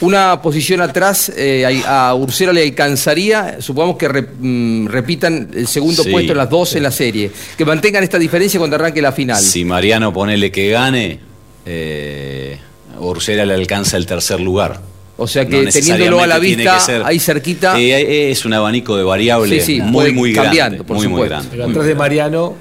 [SPEAKER 4] una posición atrás eh, a Ursera le alcanzaría, supongamos que re- mm, repitan el segundo
[SPEAKER 9] Sí.
[SPEAKER 4] puesto en las dos en la serie, que mantengan esta diferencia cuando arranque la final.
[SPEAKER 9] Si Mariano ponele que gane, eh, Ursera le alcanza el tercer lugar.
[SPEAKER 4] O sea que
[SPEAKER 9] No
[SPEAKER 4] teniéndolo a la vista,
[SPEAKER 9] ser-
[SPEAKER 4] ahí cerquita.
[SPEAKER 9] Eh, es un abanico de variables
[SPEAKER 4] Sí, sí,
[SPEAKER 9] muy, muy
[SPEAKER 4] cambiando,
[SPEAKER 9] grande.
[SPEAKER 4] por
[SPEAKER 9] muy, muy
[SPEAKER 4] supuesto.
[SPEAKER 9] grande.
[SPEAKER 8] Pero atrás de Mariano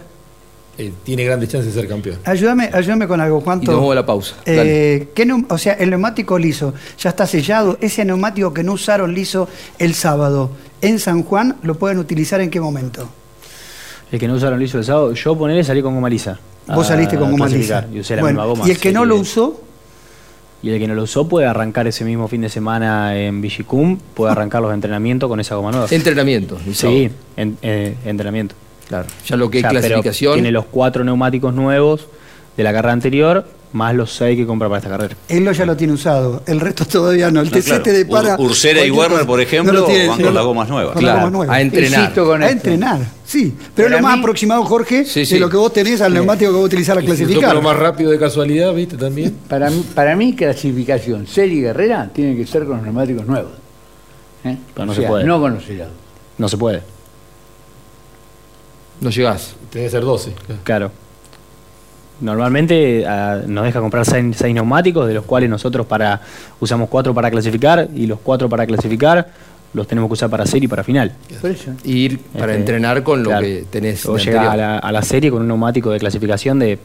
[SPEAKER 8] eh, tiene grandes chances de ser campeón.
[SPEAKER 7] Ayúdame, ayúdame con algo,
[SPEAKER 4] Y nos vamos a la pausa.
[SPEAKER 7] Eh, ¿qué o sea, el neumático liso ya está sellado. Ese neumático que no usaron liso el sábado en San Juan, ¿lo pueden utilizar en qué momento?
[SPEAKER 5] El que no usaron liso el sábado, yo ponerle salí con goma lisa.
[SPEAKER 7] Vos
[SPEAKER 5] a
[SPEAKER 7] saliste con goma lisa.
[SPEAKER 5] Y usé la
[SPEAKER 7] Bueno,
[SPEAKER 5] misma goma.
[SPEAKER 7] y el que no lo usó,
[SPEAKER 5] Y el que no lo usó puede arrancar ese mismo fin de semana en Vigicum, puede arrancar los entrenamientos con esa goma nueva.
[SPEAKER 4] Entrenamiento.
[SPEAKER 5] Sí, en- eh, entrenamiento.
[SPEAKER 4] Claro, ya lo que es
[SPEAKER 5] pero
[SPEAKER 4] clasificación.
[SPEAKER 5] Tiene los cuatro neumáticos nuevos de la carrera anterior, más los seis que compra para esta carrera.
[SPEAKER 7] él lo ya lo tiene usado. El resto todavía no. El
[SPEAKER 9] No,
[SPEAKER 7] TC
[SPEAKER 9] claro.
[SPEAKER 7] te depara.
[SPEAKER 9] Ur- Ursera y Werner, por ejemplo,
[SPEAKER 7] No
[SPEAKER 9] van con las gomas nuevas.
[SPEAKER 7] Con las
[SPEAKER 4] Claro,
[SPEAKER 7] gomas nuevas.
[SPEAKER 4] a entrenar.
[SPEAKER 6] Insisto con
[SPEAKER 7] A
[SPEAKER 6] esto.
[SPEAKER 7] entrenar, sí. Pero es lo más
[SPEAKER 6] mí-
[SPEAKER 7] aproximado, Jorge,
[SPEAKER 4] Sí, sí.
[SPEAKER 7] de lo que vos tenés al neumático que vos utilizás a clasificar.
[SPEAKER 8] lo más rápido de casualidad, ¿viste? También.
[SPEAKER 6] Para mí, para mí, clasificación, serie y carrera tiene que ser con los neumáticos nuevos. ¿Eh?
[SPEAKER 5] Pero no
[SPEAKER 6] O
[SPEAKER 5] se puede.
[SPEAKER 6] No con los sellados.
[SPEAKER 5] No se puede.
[SPEAKER 4] No llegás.
[SPEAKER 8] Tiene que ser 12.
[SPEAKER 5] Claro. Normalmente ah, nos deja comprar seis, seis neumáticos, de los cuales nosotros para usamos cuatro para clasificar y los cuatro para clasificar los tenemos que usar para serie y para final.
[SPEAKER 4] Y ir para
[SPEAKER 5] Este,
[SPEAKER 4] entrenar con lo
[SPEAKER 5] claro.
[SPEAKER 4] que tenés. De
[SPEAKER 5] llega a
[SPEAKER 4] anterior.
[SPEAKER 5] la, a la serie con un neumático de clasificación de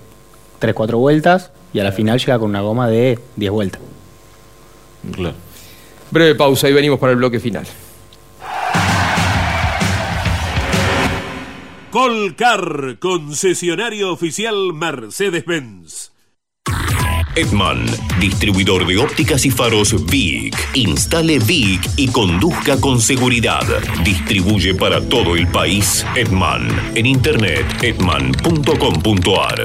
[SPEAKER 5] 3-4 vueltas y a la final llega con una goma de 10 vueltas.
[SPEAKER 9] Claro.
[SPEAKER 4] Breve pausa y venimos para el bloque final.
[SPEAKER 1] Colcar, concesionario oficial Mercedes-Benz.
[SPEAKER 11] Edman, distribuidor de ópticas y faros VIC. Instale VIC y conduzca con seguridad. Distribuye para todo el país Edman. En internet, edman.com.ar.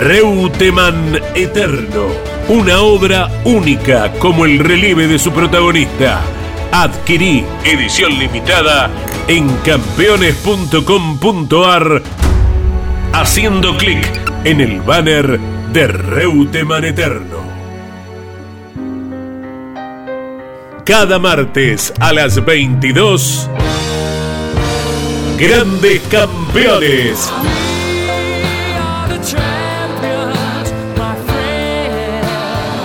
[SPEAKER 1] Reutemann Eterno, una obra única como el relieve de su protagonista. Adquirí edición limitada en campeones.com.ar haciendo clic en el banner de Reutemann Eterno. Cada martes a las 22, Grandes Campeones.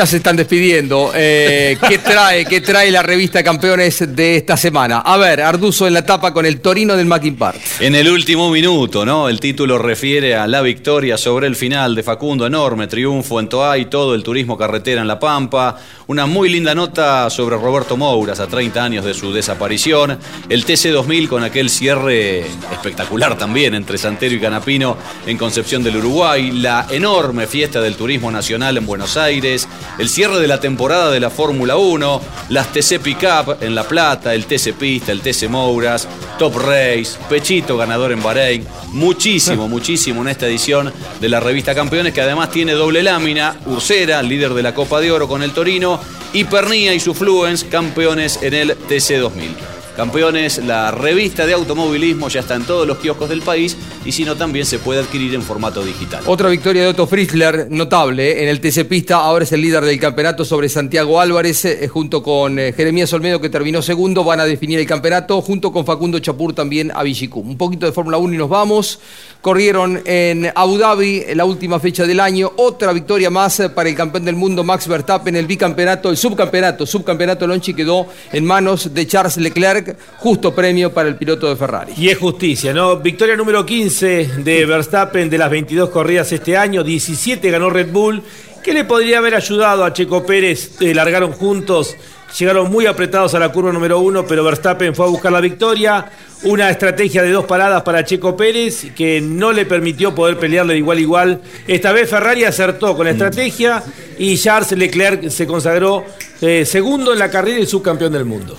[SPEAKER 4] Ya se están despidiendo. Eh, ¿Qué trae, qué trae la revista Campeones de esta semana? A ver, Arduzo en la tapa con el Torino del Mackin Park.
[SPEAKER 9] En el último minuto, ¿no? El título refiere a la victoria sobre el final de Facundo, enorme triunfo en Toay, todo el turismo carretera en La Pampa. Una muy linda nota sobre Roberto Mouras a 30 años de su desaparición. El TC2000 con aquel cierre espectacular también entre Santero y Canapino en Concepción del Uruguay. La enorme fiesta del turismo nacional en Buenos Aires. El cierre de la temporada de la Fórmula 1. Las TC Pickup en La Plata. El TC Pista, el TC Mouras. Top Race. Pechito ganador en Bahrein. Muchísimo, muchísimo en esta edición de la revista Campeones que además tiene doble lámina. Ursera, líder de la Copa de Oro con el Torino y Pernía y su Fluence, campeones en el TC2000. Campeones, la revista de automovilismo ya está en todos los kioscos del país y si no también se puede adquirir en formato digital.
[SPEAKER 4] Otra victoria de Otto Fritzler, notable, ¿eh? en el TC Pista, ahora es el líder del campeonato sobre Santiago Álvarez, eh, junto con eh, Jeremías Olmedo que terminó segundo, van a definir el campeonato, junto con Facundo Chapur también a Villicum. Un poquito de Fórmula 1 y nos vamos. Corrieron en Abu Dhabi, en la última fecha del año, otra victoria más para el campeón del mundo Max Verstappen, el bicampeonato, el subcampeonato, subcampeonato Lonchi quedó en manos de Charles Leclerc, justo premio para el piloto de Ferrari.
[SPEAKER 8] Y es justicia, ¿no? Victoria número 15 de Verstappen de las 22 corridas este año, 17 ganó Red Bull. ¿Qué le podría haber ayudado a Checo Pérez? Eh, largaron juntos, llegaron muy apretados a la curva número uno, pero Verstappen fue a buscar la victoria. Una estrategia de dos paradas para Checo Pérez que no le permitió poder pelearle de igual a igual. Esta vez Ferrari acertó con la estrategia y Charles Leclerc se consagró eh, segundo en la carrera y subcampeón del mundo.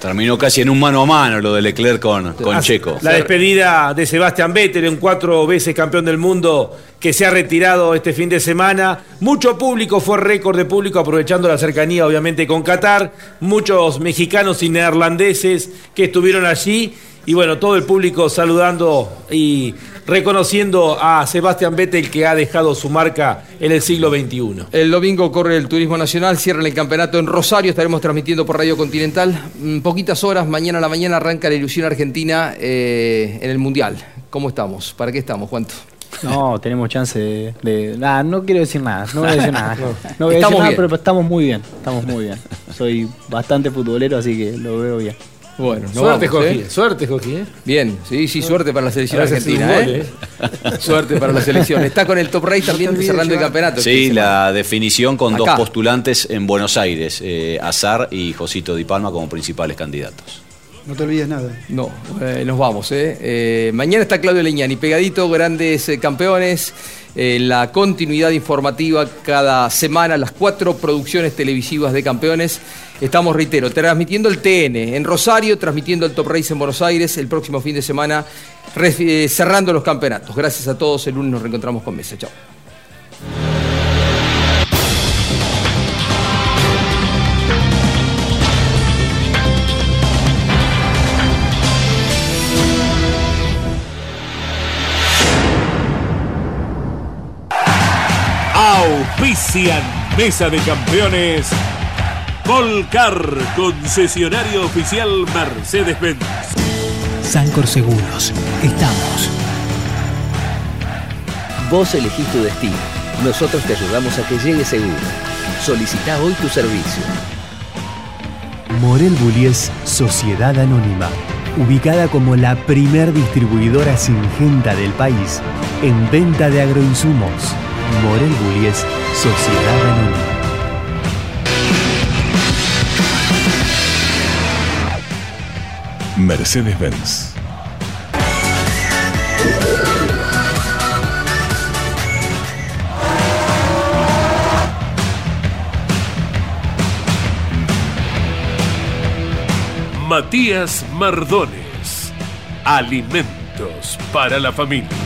[SPEAKER 9] Terminó casi en un mano a mano lo de Leclerc con, con Checo.
[SPEAKER 8] La despedida de Sebastián Vettel, un cuatro veces campeón del mundo que se ha retirado este fin de semana. Mucho público, fue récord de público, aprovechando la cercanía obviamente con Qatar. Muchos mexicanos y neerlandeses que estuvieron allí. Y bueno, todo el público saludando y reconociendo a Sebastián Vettel que ha dejado su marca en el siglo XXI.
[SPEAKER 4] El domingo corre el Turismo Nacional, cierran el campeonato en Rosario, estaremos transmitiendo por Radio Continental. Mm, Poquitas horas, mañana a la mañana arranca la ilusión argentina eh, en el Mundial. ¿Cómo estamos? ¿Para qué estamos, Juanto?
[SPEAKER 5] No, tenemos chance de, no quiero decir nada, no voy a decir nada. No voy a
[SPEAKER 4] Estamos
[SPEAKER 5] decir nada,
[SPEAKER 4] bien.
[SPEAKER 5] pero estamos muy bien, estamos muy bien. Soy bastante futbolero, así que lo veo bien.
[SPEAKER 4] Bueno,
[SPEAKER 8] Suerte,
[SPEAKER 4] vamos,
[SPEAKER 8] Joaquín.
[SPEAKER 4] ¿eh?
[SPEAKER 8] Suerte, Joaquín. ¿eh?
[SPEAKER 4] Bien, sí, sí, suerte para la selección argentina,
[SPEAKER 8] un
[SPEAKER 4] ¿eh? Suerte para la selección. Está con el Top Race también cerrando el campeonato.
[SPEAKER 9] Sí, la definición con dos postulantes en Buenos Aires, eh, Azar y Josito Di Palma como principales candidatos.
[SPEAKER 7] No te olvides nada.
[SPEAKER 4] No, eh, nos vamos. ¿eh? Eh, mañana está Claudio Leñani, pegadito, grandes eh, campeones. la continuidad informativa cada semana, las cuatro producciones televisivas de campeones. Estamos, reitero, transmitiendo el TN en Rosario, transmitiendo el Top Race en Buenos Aires, el próximo fin de semana, cerrando los campeonatos. Gracias a todos, el lunes nos reencontramos con Mesa. Chao.
[SPEAKER 1] Auspician Mesa de Campeones Polcar, concesionario oficial Mercedes-Benz.
[SPEAKER 2] Sancor Seguros. Estamos.
[SPEAKER 3] Vos elegís tu destino. Nosotros te ayudamos a que llegue seguro. Solicita hoy tu servicio.
[SPEAKER 2] Morel Bullies Sociedad Anónima. Ubicada como la primer distribuidora singenta del país en venta de agroinsumos. Morel Bullies Sociedad Anónima.
[SPEAKER 1] Mercedes-Benz. Matías Mardones. Alimentos para la familia.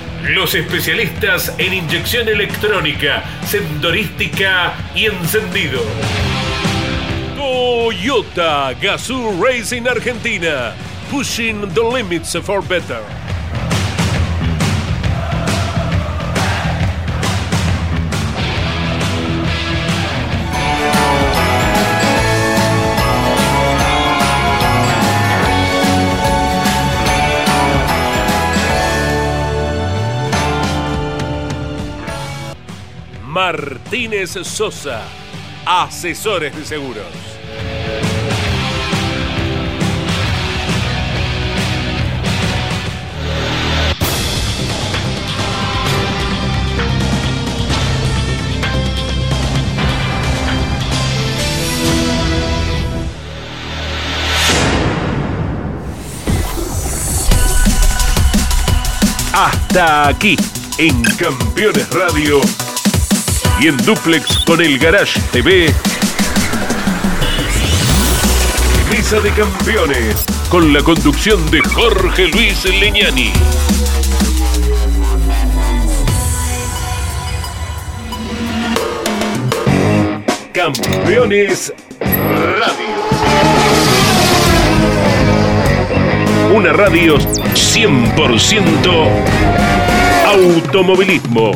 [SPEAKER 1] Los especialistas en inyección electrónica, sendorística y encendido. Toyota Gazoo Racing Argentina. Pushing the limits for better. Martínez Sosa, asesores de seguros. Hasta aquí, en Campeones Radio y en duplex con el Garage TV. Mesa de Campeones, con la conducción de Jorge Luis Leñani. Campeones Radio. Una radio 100% automovilismo.